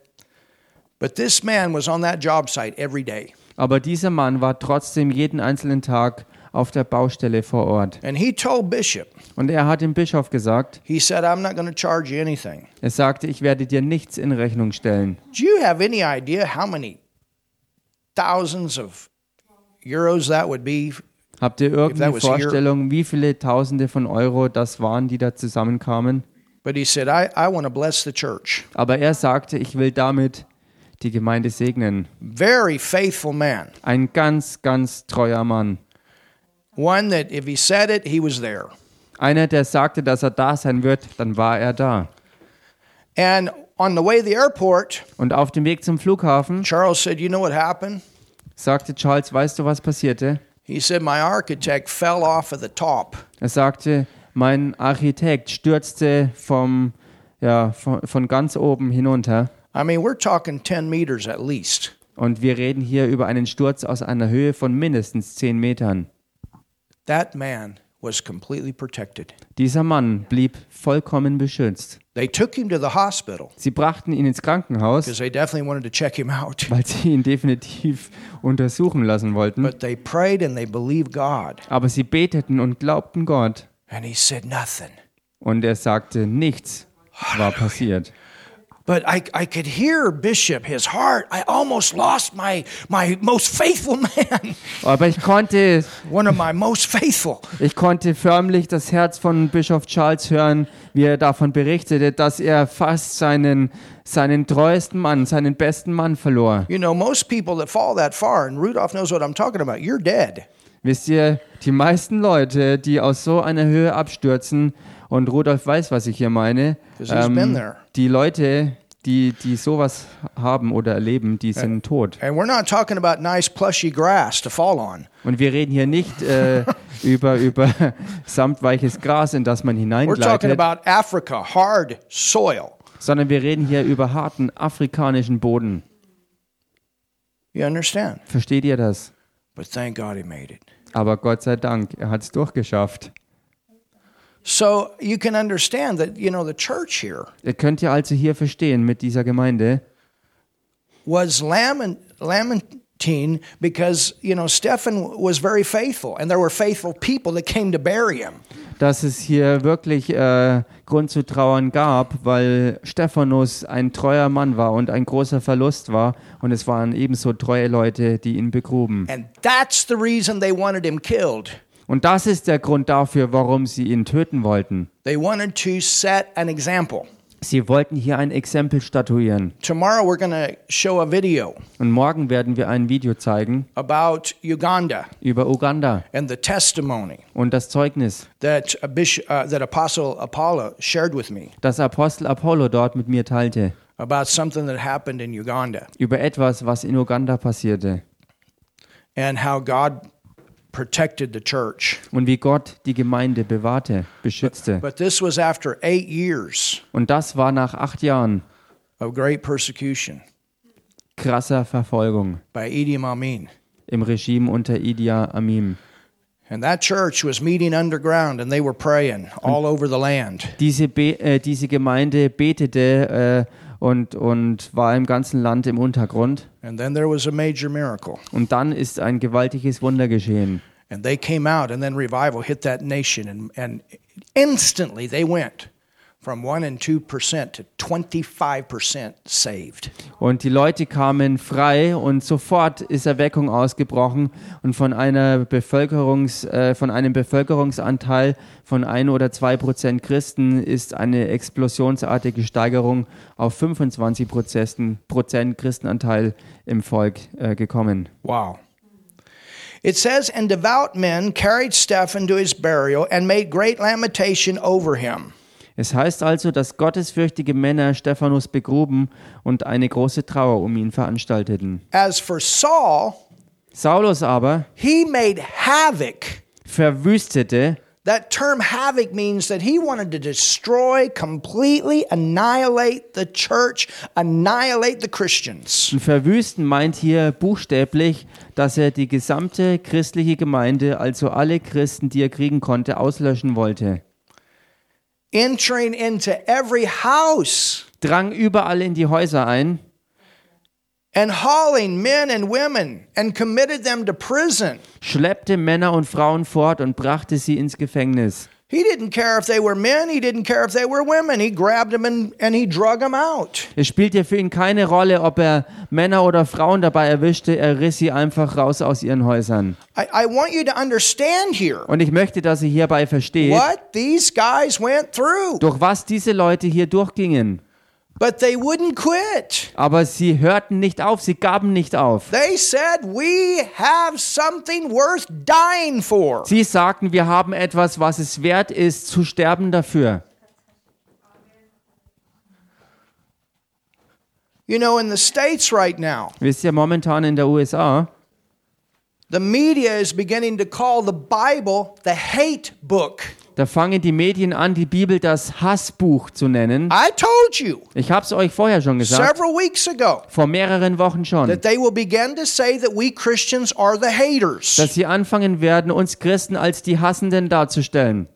but this man was on that job site every day. aber dieser Mann war trotzdem jeden einzelnen Tag auf der Baustelle vor Ort. And he told Bishop, Und er hat dem Bischof gesagt, he said, I'm not going to charge you anything. er sagte, ich werde dir nichts in Rechnung stellen. Do you have any idea how many thousands of euros that would be? Habt ihr irgendeine Vorstellung, wie viele Tausende von Euro das waren, die da zusammenkamen? Said, I, I. Aber er sagte, ich will damit die Gemeinde segnen. Ein ganz, ganz treuer Mann. One that if he said it, he was there. Einer, der sagte, dass er da sein wird, dann war er da. And on the way to the airport, Und auf dem Weg zum Flughafen Charles said, You know what happened? sagte Charles, weißt du, was passierte? He said, My architect fell off of the top. Er sagte, mein Architekt stürzte vom, ja, von, von ganz oben hinunter. I mean, we're talking 10 meters at least. Und wir reden hier über einen Sturz aus einer Höhe von mindestens 10 Metern. That man was completely protected. Dieser Mann blieb vollkommen beschützt. They took him to the hospital Sie brachten ihn ins Krankenhaus, because they definitely wanted to check him out. weil sie ihn definitiv untersuchen lassen wollten. But they prayed and they believed God. Aber sie beteten und glaubten Gott. And he said nothing. Und er sagte, nichts war passiert. But I, I could hear Bishop, his heart. I almost lost my, my most faithful [LAUGHS] man, Aber ich konnte, one of my most faithful. ich konnte förmlich das Herz von Bischof Charles hören, wie er davon berichtete, dass er fast seinen, seinen treuesten Mann, seinen besten Mann verlor. You know, most people that fall that far, and Rudolph knows what I'm talking about, you're dead. Wisst ihr, die meisten Leute, die aus so einer Höhe abstürzen, und Rudolf weiß, was ich hier meine, there. die Leute, die, die sowas haben oder erleben, die sind tot. And we're not talking about nice plushy grass to fall on. Und wir reden hier nicht äh, [LAUGHS] über, über samtweiches Gras, in das man We're talking hineingleitet, about Africa, hard soil. sondern wir reden hier über harten afrikanischen Boden. You understand? Versteht ihr das? But thank God he made it. Aber Gott sei Dank, er hat es durchgeschafft. So you can understand that, you know, the church here Ihr könnt ja also hier verstehen mit dieser Gemeinde, was lament, lamenting because, you know, Stephen was very faithful and there were faithful people that came to bury him. dass es hier wirklich äh, Grund zu trauern gab, weil Stephanus ein treuer Mann war und ein großer Verlust war. Und es waren ebenso treue Leute, die ihn begruben. And that's the reason they wanted him killed. Und das ist der Grund dafür, warum sie ihn töten wollten. They wanted to set an example. Sie wollten hier ein Exempel statuieren. Tomorrow we're to show a video Und morgen werden wir ein Video zeigen about Uganda über Uganda and the testimony und das Zeugnis, that a bishop, uh, that Apostle Apollo shared with me das Apostel Apollo dort mit mir teilte, about something that happened in Uganda über etwas, was in Uganda passierte and how God protected the church. und wie Gott die Gemeinde bewahrte, beschützte. But this was after eight years Und das war nach acht Jahren of great persecution krasser Verfolgung by Idi Amin. im Regime unter Idi Amin. And that church was meeting underground and they were praying all over the land. Diese, Be äh, diese Gemeinde betete äh, und, und war im ganzen Land im Untergrund. And then there was a major miracle. Und dann ist ein gewaltiges Wunder geschehen. And they came out, and then revival hit that nation, and, and instantly they went Und die Leute kamen frei und sofort ist Erweckung ausgebrochen und von einer Bevölkerungs, äh, von einem Bevölkerungsanteil von ein oder zwei Prozent Christen ist eine explosionsartige Steigerung auf 25 Prozent Prozent Christenanteil im Volk äh, gekommen. Wow. It says, And devout men carried Stephen to his burial and made great lamentation over him. Es heißt also, dass gottesfürchtige Männer Stephanus begruben und eine große Trauer um ihn veranstalteten. As for Saul, Saulus aber he made havoc. verwüstete That term havoc means that he wanted to destroy, completely annihilate the church, annihilate the Christians. Und verwüsten meint hier buchstäblich, dass er die gesamte christliche Gemeinde, also alle Christen, die er kriegen konnte, auslöschen wollte. Entering into every house Drang überall in die Häuser ein and hauling men and women and committed them to prison. schleppte Männer und Frauen fort und brachte sie ins Gefängnis. He didn't care if they were men, he didn't care if they were women. He grabbed them and, and he drug them out. Es spielte für ihn keine Rolle, ob er Männer oder Frauen dabei erwischte, er riss sie einfach raus aus ihren Häusern. I, I want you to understand here Und ich möchte, dass ihr hierbei versteht, what these guys went through, durch was diese Leute hier durchgingen. But they wouldn't quit. Aber sie hörten nicht auf, sie gaben nicht auf. They said, We have something worth dying for. Sie sagten, wir haben etwas, was es wert ist, zu sterben dafür. You know, in the States right now, Wisst ihr, momentan in der USA, the media is beginning to call the Bible the hate book. Da fangen die Medien an, die Bibel das Hassbuch zu nennen. I told you Ich habe es euch vorher schon gesagt, several weeks ago vor mehreren Wochen schon, that they will begin to say that we Christians are the haters. dass sie anfangen werden, uns Christen als die Hassenden darzustellen.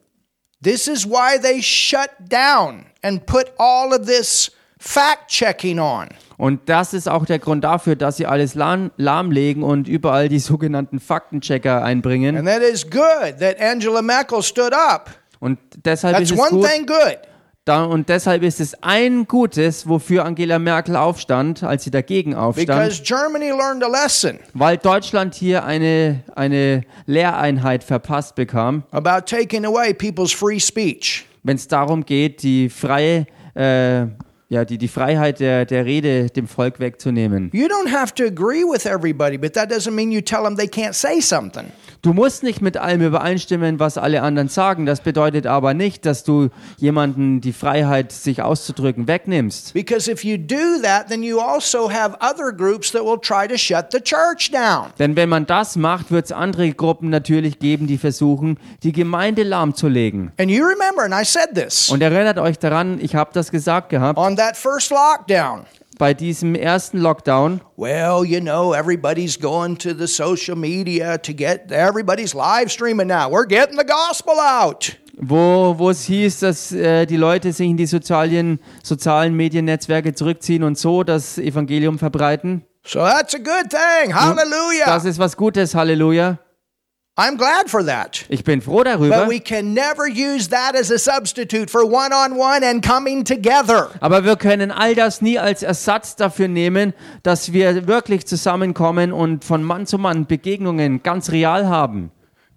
This is why they shut down and put all of this fact checking on. Und das ist auch der Grund dafür, dass sie alles lahm, lahmlegen und überall die [LAUGHS] sogenannten Faktenchecker einbringen. And that is good that Angela Merkel stood up. Und deshalb That's ist es one gut, thing good. da, und deshalb ist es ein Gutes, wofür Angela Merkel aufstand, als sie dagegen aufstand, Because Germany learned a lesson weil Deutschland hier eine, eine Lehreinheit verpasst bekam, about taking away people's free speech. wenn es darum geht, die freie äh, ja, die, die Freiheit der, der Rede dem Volk wegzunehmen. You don't have to agree with everybody, but that doesn't mean you tell them they can't say something. Du musst nicht mit allem übereinstimmen, was alle anderen sagen. Das bedeutet aber nicht, dass du jemanden die Freiheit, sich auszudrücken, wegnimmst. Because if you do that, then you also have other groups that will try to shut the church down. Denn wenn man das macht, wird es andere Gruppen natürlich geben, die versuchen, die Gemeinde lahmzulegen. And you remember, and I said this, Und erinnert euch daran, ich habe das gesagt gehabt, on that first lockdown. Bei diesem ersten Lockdown, Well, you know, everybody's going to the social media to get, everybody's live streaming now. We're getting the gospel out. wo, wo es hieß, dass äh, die Leute sich in die sozialen, sozialen Mediennetzwerke zurückziehen und so das Evangelium verbreiten. So that's a good thing. Hallelujah. Das ist was Gutes, Halleluja. I'm glad for that. Ich bin froh darüber. But we can never use that as a substitute for one on one and coming together. Aber wir können all das nie als Ersatz dafür nehmen, dass wir wirklich zusammenkommen und von Mann zu Mann Begegnungen ganz real haben.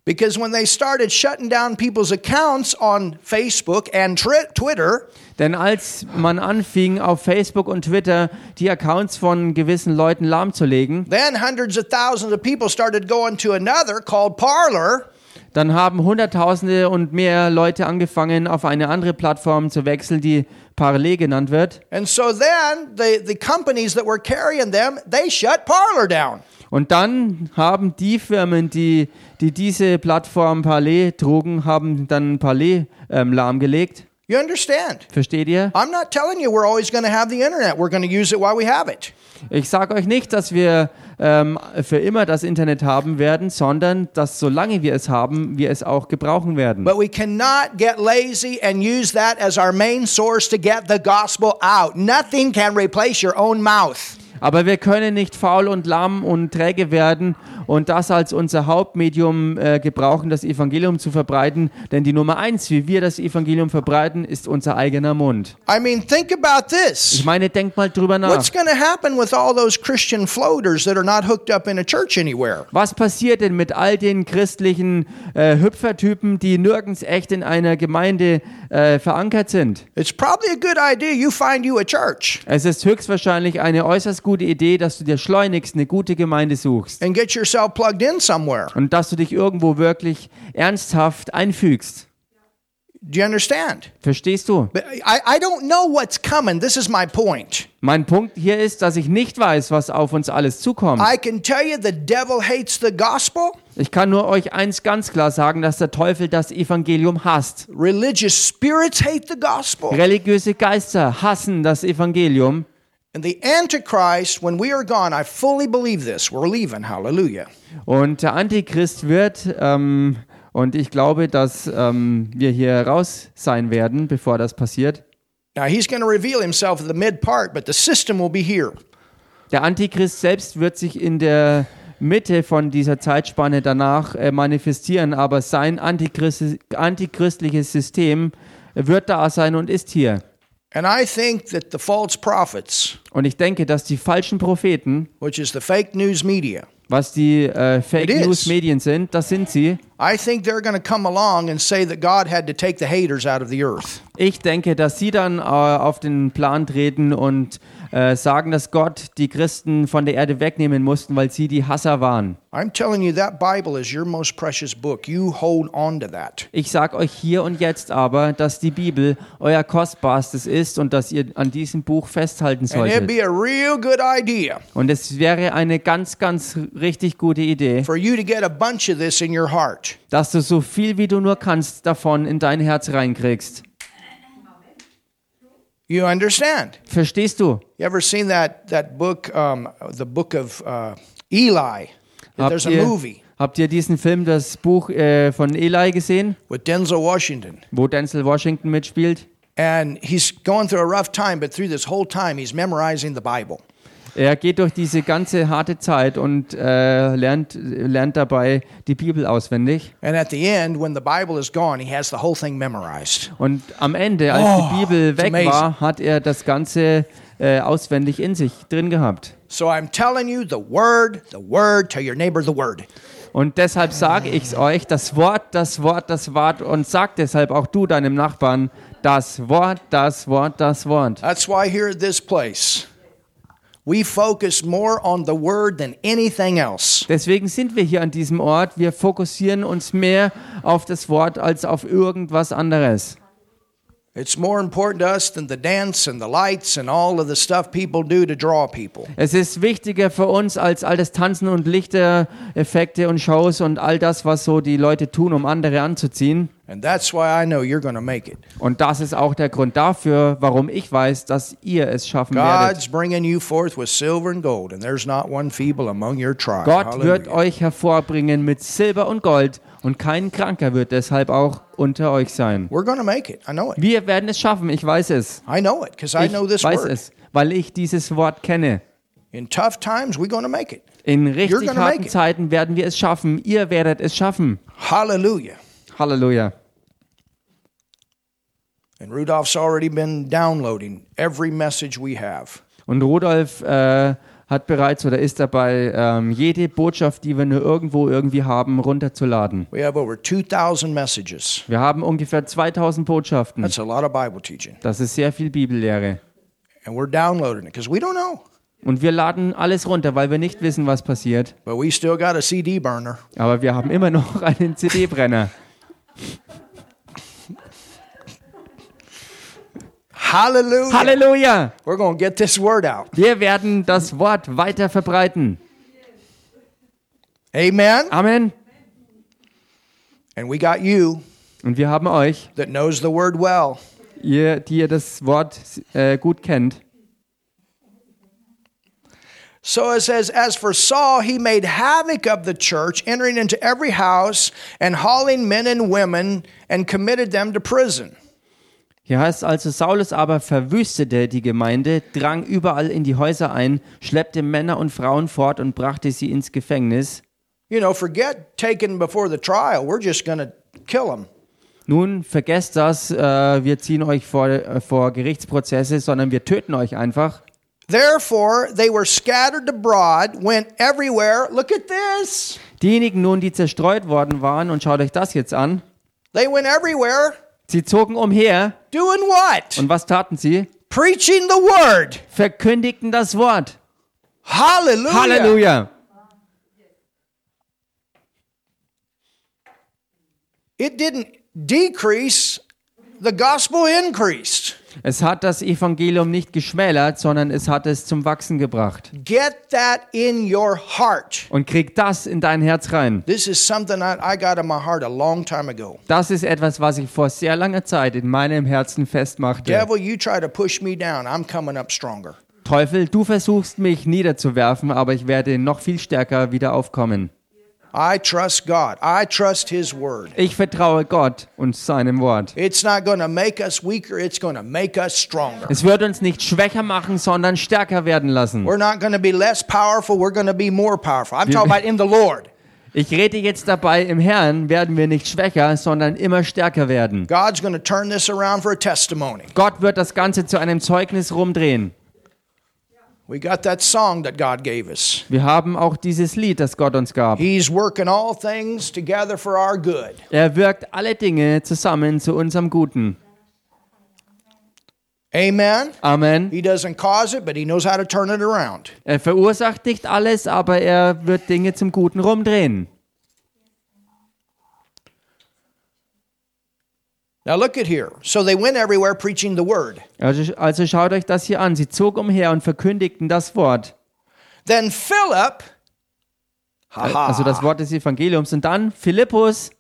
Because when they started shutting down people's accounts on Facebook and tri- Twitter, Denn als man anfing, auf Facebook und Twitter die Accounts von gewissen Leuten lahmzulegen, then hundreds of thousands of people started going to another called Parlor. dann haben Hunderttausende und mehr Leute angefangen, auf eine andere Plattform zu wechseln, die Parler genannt wird. And so then the, the companies that were carrying them, they shut Parlor down. Und dann haben die Firmen, die, die diese Plattform Parler trugen, haben dann Parler ähm, lahmgelegt. You understand? Versteht ihr? I'm not telling you we're always going to have the internet. We're going to use it while we have it. Ich sage euch nicht, dass wir ähm, für immer das Internet haben werden, sondern dass solange wir es haben, wir es auch gebrauchen werden. But we cannot get lazy and use that as our main source to get the gospel out. Nothing can replace your own mouth. Aber wir können nicht faul und lahm und träge werden und das als unser Hauptmedium äh, gebrauchen, das Evangelium zu verbreiten. Denn die Nummer eins, wie wir das Evangelium verbreiten, ist unser eigener Mund. I mean, think about Ich this. meine, denkt mal drüber nach. What's going to happen with all those Christian floaters that are not hooked up in a church anywhere? Was passiert denn mit all den christlichen äh, Hüpfertypen, die nirgends echt in einer Gemeinde äh, verankert sind? It's probably a good idea you find you a church Es ist höchstwahrscheinlich eine äußerst gute Idee, dass du dir schleunigst eine gute Gemeinde suchst and get yourself plugged in somewhere. und dass du dich irgendwo wirklich ernsthaft einfügst. Do you understand? Verstehst du? But I, I don't know what's coming. This is my point. Mein Punkt hier ist, dass ich nicht weiß, was auf uns alles zukommt. I can tell you the devil hates the gospel. Ich kann nur euch eins ganz klar sagen, dass der Teufel das Evangelium hasst. Religious spirits hate the gospel. Religiöse Geister hassen das Evangelium. And the Antichrist, when we are gone, I fully believe this. We're leaving. Hallelujah. Und der Antichrist wird, ähm, und ich glaube, dass ähm, wir hier raus sein werden, bevor das passiert. Now, he's going to reveal himself in the mid part, but the system will be here. Der Antichrist selbst wird sich in der Mitte von dieser Zeitspanne danach äh, manifestieren, aber sein Antichrist, antichristliches System wird da sein und ist hier. And I think that the false prophets, Und ich denke, dass die falschen Propheten, which is the fake news media, was die äh, Fake It is. News Medien sind, das sind sie. I think they're going to come along and say that God had to take the haters out of the earth. Ich denke, dass sie dann äh, auf den Plan treten und äh, sagen, dass Gott die Christen von der Erde wegnehmen mussten, weil sie die Hasser waren. I'm telling you, that Bible is your most precious book. You hold on to that. Ich sage euch hier und jetzt aber, dass die Bibel euer kostbarstes ist und dass ihr an diesem Buch festhalten solltet. be a real good idea Und es wäre eine ganz, ganz richtig gute Idee, for you to get a bunch of this in your heart. dass du so viel wie du nur kannst davon in dein Herz reinkriegst. You understand? Verstehst du? You ever seen that that book, um, the book of uh, Eli? Habt There's a movie habt ihr diesen Film, das Buch äh, von Eli gesehen, with Denzel Washington, wo Denzel Washington mitspielt? and he's going through a rough time, but through this whole time, he's memorizing the Bible. Er geht durch diese ganze harte Zeit und äh, lernt, lernt dabei die Bibel auswendig. And at the end, when the Bible is gone, he has the whole thing memorized. Und am Ende, als Oh, die Bibel weg amazing. war, hat er das Ganze äh, auswendig in sich drin gehabt. So I'm telling you, the word, the word, tell your neighbor the word. Und deshalb sage ich es euch, das Wort, das Wort, das Wort und sag deshalb auch du deinem Nachbarn, das Wort, das Wort, das Wort. That's why here at this place, Deswegen sind wir hier an diesem Ort. Wir fokussieren uns mehr auf das Wort als auf irgendwas anderes. Es ist wichtiger für uns als all das Tanzen und Lichtereffekte und Shows und all das, was so die Leute tun, um andere anzuziehen. And that's why I know you're going to make it. Und das ist auch der Grund dafür, warum ich weiß, dass ihr es schaffen werdet. God's bringing you forth with silver and gold, and there's not one feeble among your tribe. Gott wird Hallelujah. euch hervorbringen mit Silber und Gold und kein Kranker wird deshalb auch unter euch sein. We're going to make it. I know it. Wir werden es schaffen, ich weiß es. I know it because I Ich know this weiß word. es, weil ich dieses Wort kenne. In tough times, we're to make it. In richtig gonna harten. Zeiten werden wir es schaffen. Ihr werdet es schaffen. Hallelujah. Halleluja. And Rudolph's already been downloading every message we have. Und Rudolf äh, hat bereits oder ist dabei, ähm, jede Botschaft, die wir nur irgendwo irgendwie haben, runterzuladen. We have over 2,000 messages. Wir haben ungefähr 2000 Botschaften. That's a lot of Bible teaching. Das ist sehr viel Bibellehre. And we're downloading it because we don't know. Und wir laden alles runter, weil wir nicht wissen, was passiert. But we still got a CD burner. Aber wir haben immer noch einen CD-Brenner. [LAUGHS] Hallelujah. Halleluja! We're going to get this word out. Wir werden das Wort weiter verbreiten. Amen. Amen. And we got you Und wir haben euch, that knows the word well. ihr, die ihr das Wort äh, gut kennt. So it says, As for Saul, he made havoc of the church, entering into every house and hauling men and women and committed them to prison. Hier heißt also, Saulus aber verwüstete die Gemeinde, drang überall in die Häuser ein, schleppte Männer und Frauen fort und brachte sie ins Gefängnis. You know, forget taken before the trial. We're just going to kill them. Nun, vergesst das, äh, wir ziehen euch vor, äh, vor Gerichtsprozesse, sondern wir töten euch einfach. Therefore, they were scattered abroad, went everywhere. Look at this. Diejenigen nun, die zerstreut worden waren, und schaut euch das jetzt an, They went everywhere sie zogen umher, doing what? und was taten sie? Preaching the word. Verkündigten das Wort. Hallelujah. Halleluja! It didn't decrease, the gospel increased. Es hat das Evangelium nicht geschmälert, sondern es hat es zum Wachsen gebracht. Get that in your heart. Und krieg das in dein Herz rein. This is something I, got in my heart a long time ago. Das ist etwas, was ich vor sehr langer Zeit in meinem Herzen festmachte. Devil, you try to push me down, I'm coming up stronger. Teufel, du versuchst mich niederzuwerfen, aber ich werde noch viel stärker wieder aufkommen. I trust God. I trust His word. Ich vertraue Gott und seinem Wort. It's not going to make us weaker, it's going to make us stronger. Es wird uns nicht schwächer machen, sondern stärker werden lassen. We're not going to be less powerful, we're going to be more powerful. I'm talking about in the Lord. Ich rede jetzt dabei, im Herrn werden wir nicht schwächer, sondern immer stärker werden. God's going to turn this around for a testimony. Gott wird das Ganze zu einem Zeugnis rumdrehen. We got that song that God gave us. Wir haben auch dieses Lied, das Gott uns gab. He's working all things together for our good. Er wirkt alle Dinge zusammen zu unserem Guten. Amen. Amen. He doesn't cause it, but he knows how to turn it around. Er verursacht nicht alles, aber er wird Dinge zum Guten rumdrehen. Now look at here. So they went everywhere preaching the word. Also, also schaut euch das hier an. Sie zog umher und verkündigten das Wort. Then Philip, haha, Also das Wort des Evangeliums. Und dann Philippus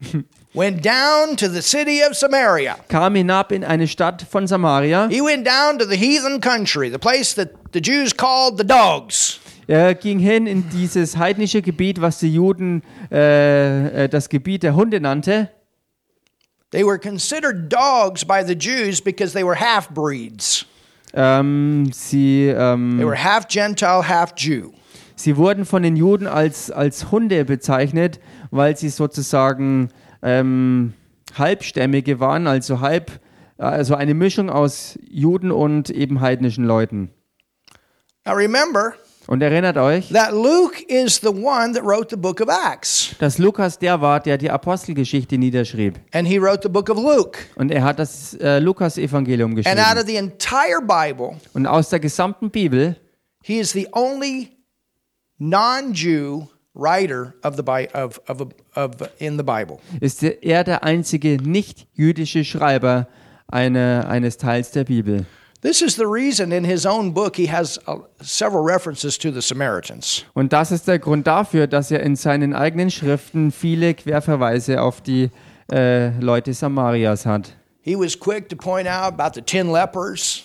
[LAUGHS] went down to the city of Samaria. kam hinab in eine Stadt von Samaria. He went down to the heathen country, the place that the Jews called the dogs. Er ging hin in dieses heidnische Gebiet, was die Juden äh, äh, das Gebiet der Hunde nannte. They were considered dogs by the Jews because they were half breeds. Ähm, sie, ähm, They were half Gentile, half Jew. sie wurden von den Juden als, als Hunde bezeichnet, weil sie sozusagen ähm, Halbstämmige waren, also halb, also eine Mischung aus Juden und eben heidnischen Leuten. Now remember Und erinnert euch, dass Lukas der war, der die Apostelgeschichte niederschrieb. and he wrote the book of Luke. Und er hat das äh, Lukas-Evangelium And out geschrieben. of the entire Bible, Und aus der gesamten Bibel he is the only non-Jew writer of the Bi- of, of, of in the Bible. ist er der einzige nicht-jüdische Schreiber eine, eines Teils der Bibel. This is the reason in his own book he has uh, several references to the Samaritans. Und das ist der Grund dafür, dass er in seinen eigenen Schriften viele Querverweise auf die äh, Leute Samarias hat. He was quick to point out about the 10 lepers.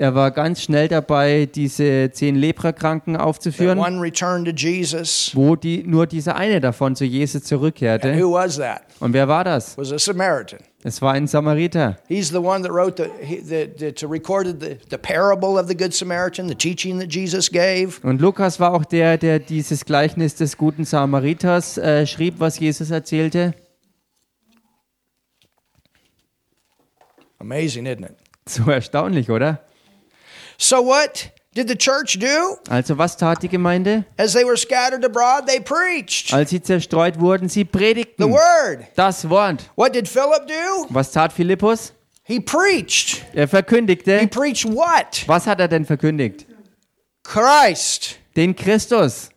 Er war ganz schnell dabei, diese zehn Leprakranken aufzuführen, wo die, nur dieser eine davon zu Jesus zurückkehrte. Who was that? Und wer war das? Was a Samaritan. Es war ein Samariter. He's the one that wrote the, he, the, the recorded the, the parable of the good Samaritan, the teaching that Jesus gave. Und Lukas war auch der, der dieses Gleichnis des guten Samariters äh, schrieb, was Jesus erzählte. Amazing, isn't it? So erstaunlich, oder? So what did the church do? Also was tat die Gemeinde? As they were scattered abroad, they preached Als sie zerstreut wurden, sie predigten. the word. das Wort. What did Philip do? Was tat Philippus? He preached. Er verkündigte. He preached what? Was hat er denn verkündigt? Christ. Den Christus.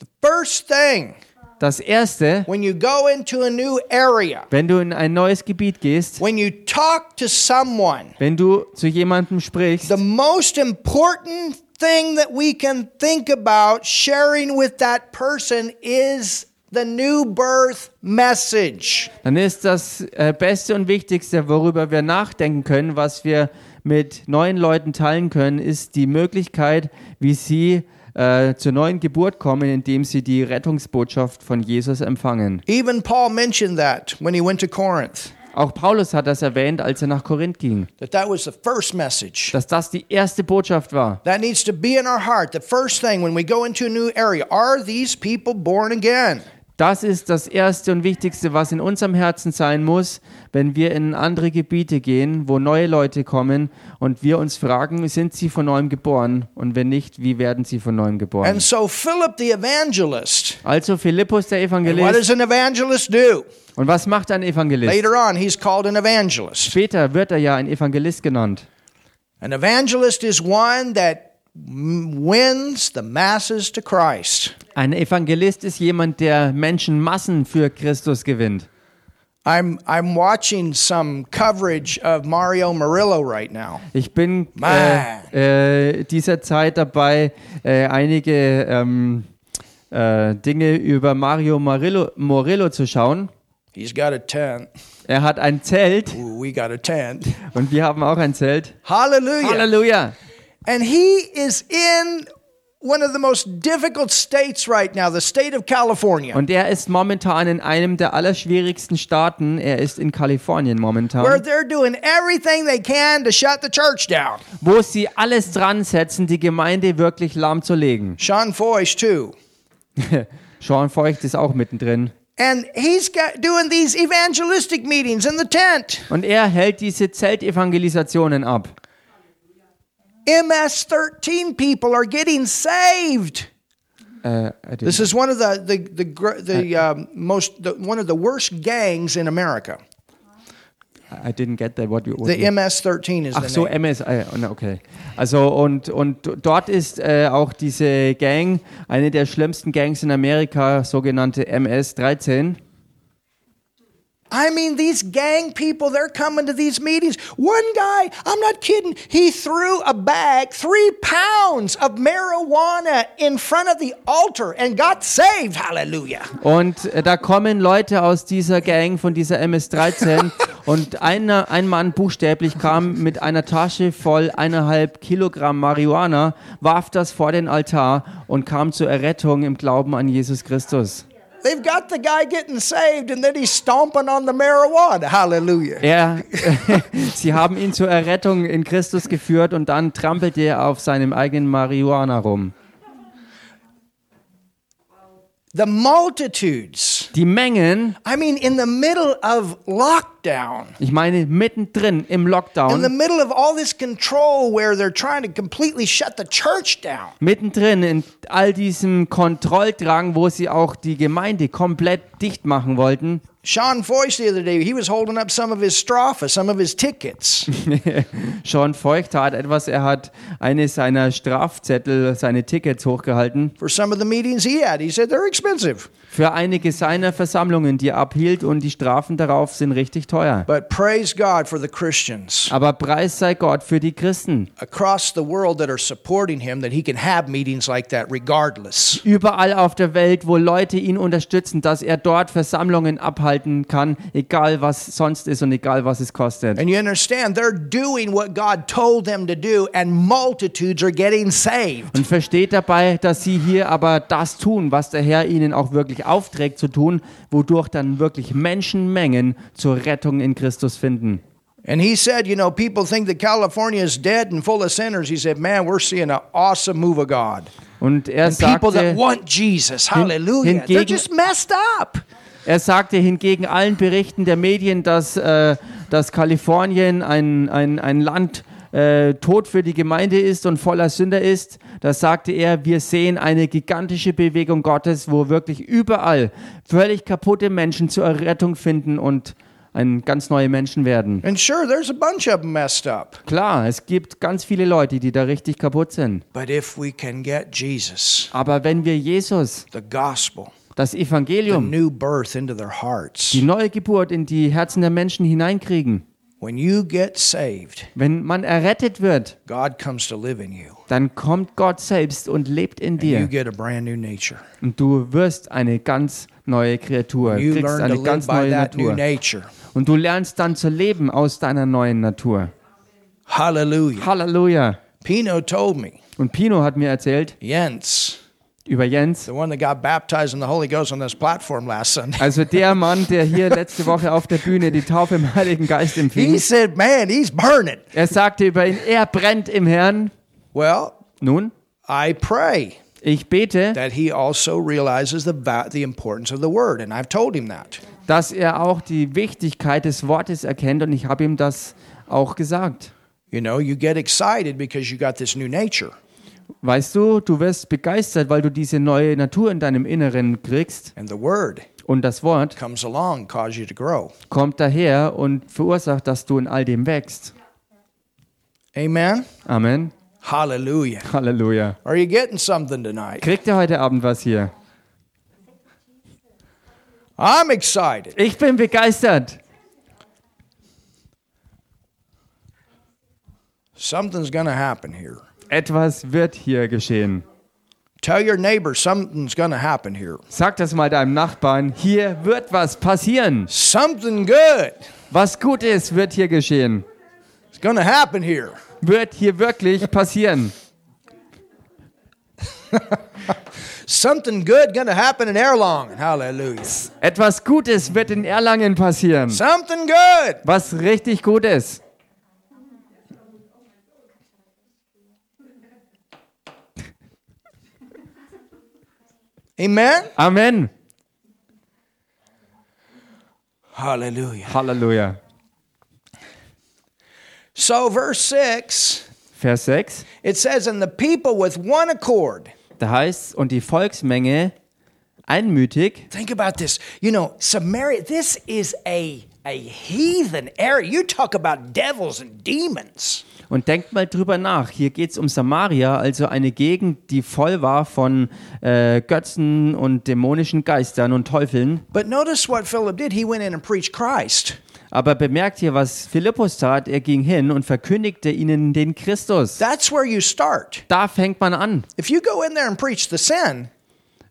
The First thing, Das Erste, when you go into a new area, wenn du in ein neues Gebiet gehst, when you talk to someone, wenn du zu jemandem sprichst, the most important thing that we can think about sharing with that person is the new birth message. dann ist das äh, Beste und Wichtigste, worüber wir nachdenken können, was wir mit neuen Leuten teilen können, ist die Möglichkeit, wie sie äh, zur neuen Geburt kommen, indem sie die Rettungsbotschaft von Jesus empfangen. Even Paul mentioned that when he went to Corinth, Auch Paulus hat das erwähnt, als er nach Korinth ging, that that was the first message. dass das die erste Botschaft war. That needs to be in our heart. The first thing when we go into a new area are these people born again? Das ist das Erste und Wichtigste, was in unserem Herzen sein muss, wenn wir in andere Gebiete gehen, wo neue Leute kommen und wir uns fragen, sind sie von neuem geboren? Und wenn nicht, wie werden sie von neuem geboren? And so Philip the evangelist, Also Philippus der and what Evangelist. does an evangelist do? Und was macht ein Evangelist? Later on, he's called an evangelist. Später wird er ja ein Evangelist genannt. An evangelist is one that wins the masses to Christ. Ein Evangelist ist jemand, der Menschenmassen für Christus gewinnt. I'm I'm watching some coverage of Mario Murillo right now. Ich bin äh, äh, dieser Zeit dabei, äh, einige ähm, äh, Dinge über Mario Morillo, Morillo zu schauen. He's got a tent. Er hat ein Zelt Ooh, we got a tent. und wir haben auch ein Zelt. Hallelujah. Halleluja! And he is in one of the most difficult states right now, the state of California, Und er ist momentan in einem der allerschwierigsten Staaten. Er ist in Kalifornien where momentan, they're doing everything they can to shut the church down. wo sie alles dran setzen, die Gemeinde wirklich lahmzulegen. [LAUGHS] Sean Foyce too. Sean Feucht ist auch mittendrin. And he's got doing these evangelistic meetings in the tent. Und er hält diese Zeltevangelisationen ab. MS 13 people are getting saved. Äh, This is one of the the the, the um, most the, one of the worst gangs in America. I didn't get that. What what The you- MS-13 is Ach so, name. MS, na, okay. Also und, und dort ist äh, auch diese Gang, eine der schlimmsten Gangs in Amerika, sogenannte MS-13. I mean, these gang people, they're coming to these meetings. One guy, I'm not kidding, he threw a bag, three pounds of marijuana in front of the altar and got saved. Hallelujah. Und äh, da kommen Leute aus dieser Gang, von dieser MS-13 [LAUGHS] und einer, ein Mann buchstäblich kam mit einer Tasche voll eineinhalb Kilogramm Marihuana, warf das vor den Altar und kam zur Errettung im Glauben an Jesus Christus. They've got the guy getting saved and then he's stomping on the marijuana. Hallelujah. Er, [LAUGHS] sie haben ihn zur Errettung in Christus geführt und dann trampelte er auf seinem eigenen Marihuana rum. The multitudes. Die Mengen, I mean, in the middle of lockdown, ich meine mittendrin im in the Lockdown, middle of all this control where they're trying to completely shut the church down. mittendrin in all diesem Kontrolldrang, wo sie auch die Gemeinde komplett dicht machen wollten, Sean Foyce the other day, he was holding up some of his Strafa, some of his tickets. [LAUGHS] Sean Feucht tat etwas, er hat eine seiner Strafzettel, seine Tickets hochgehalten for some of the meetings he had. He said they're expensive. für einige seiner Versammlungen, die er abhielt und die Strafen darauf sind richtig teuer. But praise God for the Christians Aber Preis sei Gott für die Christen. across the world that are supporting him that he can have meetings like that regardless. Überall auf der Welt, wo Leute ihn unterstützen, dass er dort Versammlungen abhalten kann, egal was sonst ist und egal was es kostet. And you understand, they're doing what God told them to do, and multitudes are getting saved. Und versteht dabei, dass sie hier aber das tun, was der Herr ihnen auch wirklich aufträgt zu tun, wodurch dann wirklich Menschenmengen zur Rettung in Christus finden. And he said, you know, people think that California is dead and full of sinners. He said, man, we're seeing an awesome move of God. Und er And people that sagte, want Jesus, hallelujah, they're hingegen- just messed up. Er sagte hingegen allen Berichten der Medien, dass, äh, dass Kalifornien ein, ein, ein Land äh, tot für die Gemeinde ist und voller Sünder ist, da sagte er, wir sehen eine gigantische Bewegung Gottes, wo wirklich überall völlig kaputte Menschen zur Errettung finden und ein ganz neue Menschen werden. And sure, there's a bunch of them messed up. Klar, es gibt ganz viele Leute, die da richtig kaputt sind. But if we can get Jesus, Aber wenn wir Jesus, the gospel, das Evangelium, die neue Geburt in die Herzen der Menschen hineinkriegen, when you get saved, wenn man errettet wird, God comes to live in you. dann kommt Gott selbst und lebt in dir. get a brand new nature. Und du wirst eine ganz neue Kreatur, You kriegst learn to eine live ganz neue Natur. nature. Und du lernst dann zu leben aus deiner neuen Natur. Hallelujah. Halleluja. Pino told me, Und Pino hat mir erzählt Jens, über Jens, also der Mann, der hier [LAUGHS] letzte Woche auf der Bühne die Taufe im Heiligen Geist He empfing. said, man, he's burning. Er sagte über ihn, er brennt im Herrn. Well, Nun, I pray ich bete, that he also realizes the, the importance of the word. And I've told him that. dass er auch die Wichtigkeit des Wortes erkennt und ich habe ihm das auch gesagt. You know, you get excited because you got this new nature. Weißt du, du wirst begeistert, weil du diese neue Natur in deinem Inneren kriegst And the word und das Wort comes along, cause you to grow. kommt daher und verursacht, dass du in all dem wächst. Amen. Amen. Hallelujah. Halleluja. Are you getting something tonight? Kriegt ihr heute Abend was hier? I'm excited. Ich bin begeistert. Something's to happen here. Etwas wird hier geschehen. Tell your neighbor something's to happen here. Sag das mal deinem Nachbarn. Hier wird was passieren. Something good Was Gutes wird hier geschehen. going to happen here. Wird hier wirklich passieren. [LAUGHS] Something good to happen in Erlangen. Hallelujah. Etwas Gutes wird in Erlangen passieren. Something good. Was richtig Gutes. Amen. Amen. Hallelujah. Halleluja. So, verse 6, Vers 6. it says, And the people with one accord. Da heißt und die Volksmenge einmütig. Think about this. You know, Samaria, this is a a heathen area. You talk about devils and demons. Und denkt mal drüber nach. Hier geht es um Samaria, also eine Gegend, die voll war von äh, Götzen und dämonischen Geistern und Teufeln. But notice what Philip did. He went in and preached Christ. Aber bemerkt hier, was Philippus tat. Er ging hin und verkündigte ihnen den Christus. That's where you start. Da fängt man an. If you go in there and preach the sin,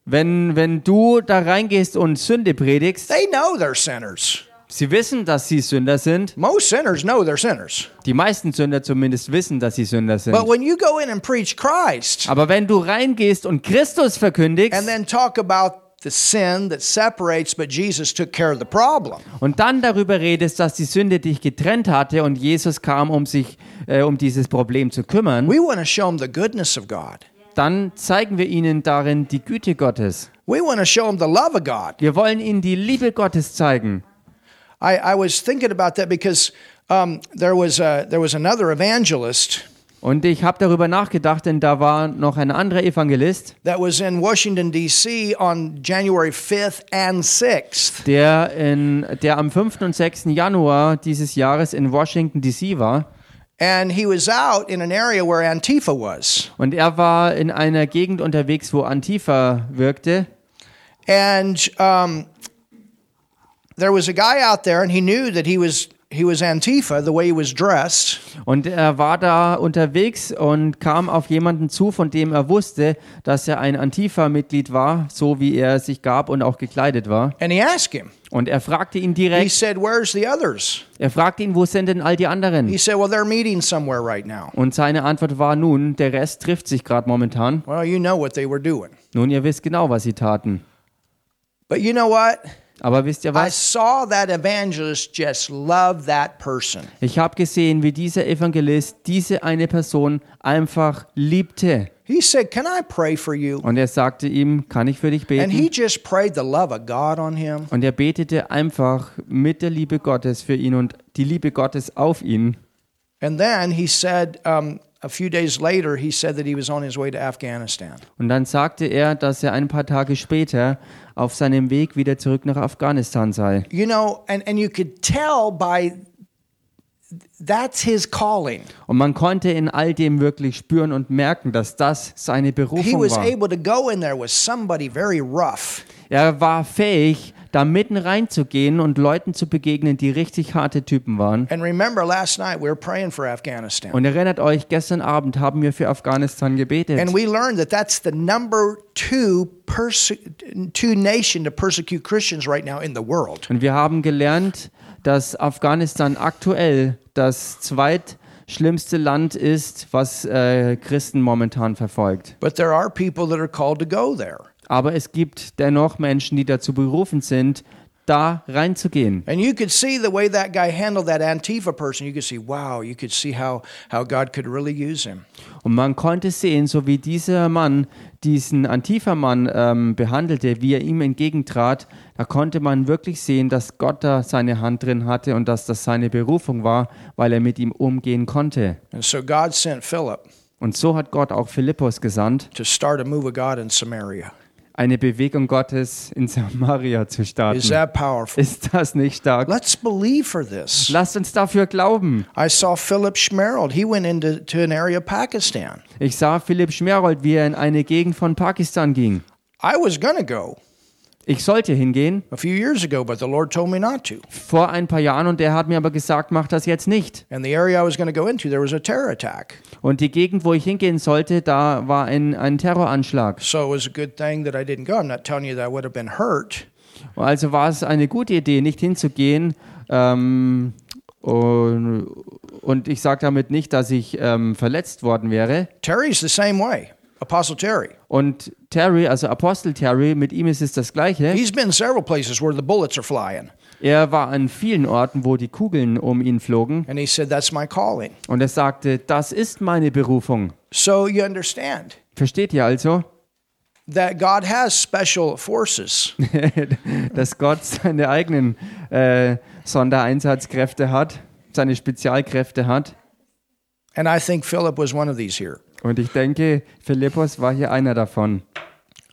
Wenn, wenn du da reingehst und Sünde predigst, they know they're sinners. Sie wissen, dass sie Sünder sind. Most sinners know they're sinners. Die meisten Sünder zumindest wissen, dass sie Sünder sind. But when you go in and preach Christ Aber wenn du reingehst und Christus verkündigst and then talk about the sin that separates, but Jesus took care of the problem, und dann darüber redest, dass die Sünde dich getrennt hatte und Jesus kam, um sich äh, um dieses Problem zu kümmern, we want to show them the goodness of God. dann zeigen wir ihnen darin die Güte Gottes. We want to show them the love of God. Wir wollen ihnen die Liebe Gottes zeigen. I, I was thinking about that because um, there was a, there was another evangelist Und ich habe darüber nachgedacht, denn da war noch ein anderer Evangelist, that was in Washington D.C. on January 5th and 6th, der, in, der am 5. und 6. Januar dieses Jahres in Washington, D.C. war. and he was out in an area where Antifa was, Und er war in einer Gegend unterwegs, wo Antifa wirkte. and um, there was a guy out there, and he knew that he was he was Antifa the way he was dressed, Und er war da unterwegs und kam auf jemanden zu, von dem er wusste, dass er ein Antifa-Mitglied war, so wie er sich gab und auch gekleidet war. and he asked him. Und er fragte ihn He direkt, said, "Where's the others?" er fragte ihn, wo sind denn all die He anderen? said, "Well, they're meeting somewhere right now." Und seine Antwort war nun, der Rest trifft sich gerade momentan. Well, you know what they were doing, Nun, ihr wisst genau, was sie taten. but you know what? Aber wisst ihr I was? saw that evangelist just love that person. Ich habe gesehen, wie dieser Evangelist diese eine Person einfach liebte. He said, Can I pray for you? Und er sagte ihm, kann ich für dich And he beten? just prayed the love of God on him. Und er betete einfach mit der Liebe Gottes für ihn und die Liebe Gottes auf ihn. And then he said, um, a few days later, he said that he was on his way to Afghanistan. Und dann sagte er, dass er ein paar Tage später auf seinem Weg wieder zurück nach Afghanistan sei. You know, and, and you could tell by that's his calling. Und man konnte in all dem wirklich spüren und merken, dass das seine He Berufung was war. able to go in there with somebody very rough. Er war fähig, da mitten reinzugehen und Leuten zu begegnen, die richtig harte Typen waren. And remember, last night we were praying for Afghanistan. Und erinnert euch, gestern Abend haben wir für Afghanistan gebetet. And we learned that that's the number two, two nation to persecute Christians right now in the world. Und wir haben gelernt, dass Afghanistan aktuell das zweitschlimmste Land ist, was äh, Christen momentan verfolgt. But there are people that are called to go there. Aber es gibt dennoch Menschen, die dazu berufen sind, da reinzugehen. And you could see the way that guy handled that Antifa person. You could see, wow, you could see how, how God could really use him. Und man konnte sehen, so wie dieser Mann diesen Antifa-Mann ähm, behandelte, wie er ihm entgegentrat, da konnte man wirklich sehen, dass Gott da seine Hand drin hatte und dass das seine Berufung war, weil er mit ihm umgehen konnte. And so God sent Philip Und so hat Gott auch Philippus gesandt, to start a move of God in Samaria. Eine Bewegung Gottes in Samaria zu Is starten. that powerful? Ist das nicht stark? Let's believe for this. Lasst uns dafür glauben. I saw Philip Schmerald. He went into to an area of Pakistan. Ich sah Philipp Schmerold, wie er in eine Gegend von Pakistan ging. I was to go Ich sollte hingehen a few years ago, but the Lord told me not to. vor ein paar Jahren und er hat mir aber gesagt, mach das jetzt nicht. And the area I was going to go into, there was a terror attack. Und die Gegend, wo ich hingehen sollte, da war ein, ein Terroranschlag. So it was a good thing that I didn't go. I'm not telling you that I would have been hurt, Also war es eine gute Idee, nicht hinzugehen. Ähm, und, und ich sage damit nicht, dass ich ähm, verletzt worden wäre. Terry's the same way. Apostle Terry. Und Terry, also Apostel Terry, mit ihm ist es das Gleiche. He's been several places where the bullets are flying. Er war an vielen Orten, wo die Kugeln um ihn flogen. And he said, That's my calling. Und er sagte, das ist meine Berufung. So you understand Versteht ihr also, that God has special forces. [LAUGHS] dass Gott seine eigenen äh, Sondereinsatzkräfte hat, seine Spezialkräfte hat? And I think Philip was one of these here. Und ich denke, Philippus war hier einer davon.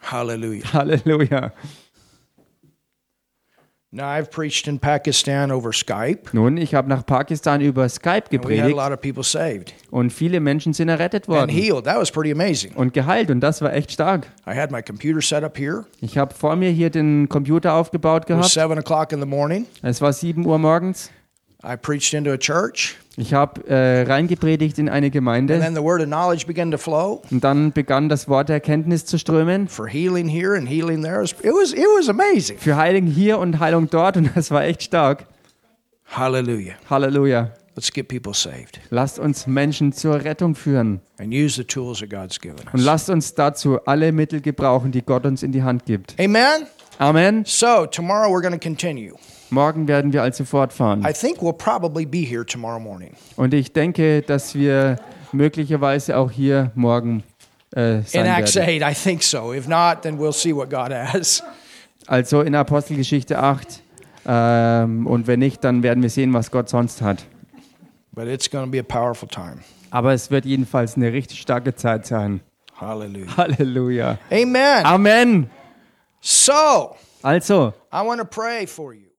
Hallelujah. Halleluja. Now, I've preached in Pakistan over Skype. Nun, ich habe nach Pakistan über Skype And we had a gepredigt lot of people saved und viele Menschen sind errettet and worden healed. That was pretty amazing. und geheilt und das war echt stark. I had my computer set up here. Ich habe vor mir hier den Computer aufgebaut It was gehabt. seven o'clock in the morning. Es war 7 Uhr morgens. I preached into a church, Ich habe äh, reingepredigt in eine and Gemeinde then the word of knowledge began to flow und dann begann das Wort der Erkenntnis zu strömen. for healing here and healing there. It was it was amazing. Für Heilung hier und Heilung dort und das war echt stark. Hallelujah. Halleluja. Let's get people saved Lasst uns Menschen zur Rettung führen and use the tools that God's given und us. lasst uns dazu alle Mittel gebrauchen, die Gott uns in die Hand gibt. Amen. Amen. So tomorrow we're going to continue. Morgen werden wir also fortfahren. I think we'll probably be here tomorrow morning. Und ich denke, dass wir möglicherweise auch hier morgen äh, In sein Acts werden. 8, I think so. If not, then we'll see what God has. Also in Apostelgeschichte 8. Ähm, und wenn nicht, dann werden wir sehen, was Gott sonst hat. But it's going to be a powerful time. Aber es wird jedenfalls eine richtig starke Zeit sein. Hallelujah. Halleluja. Amen. Amen. So, Also, I want to pray for you.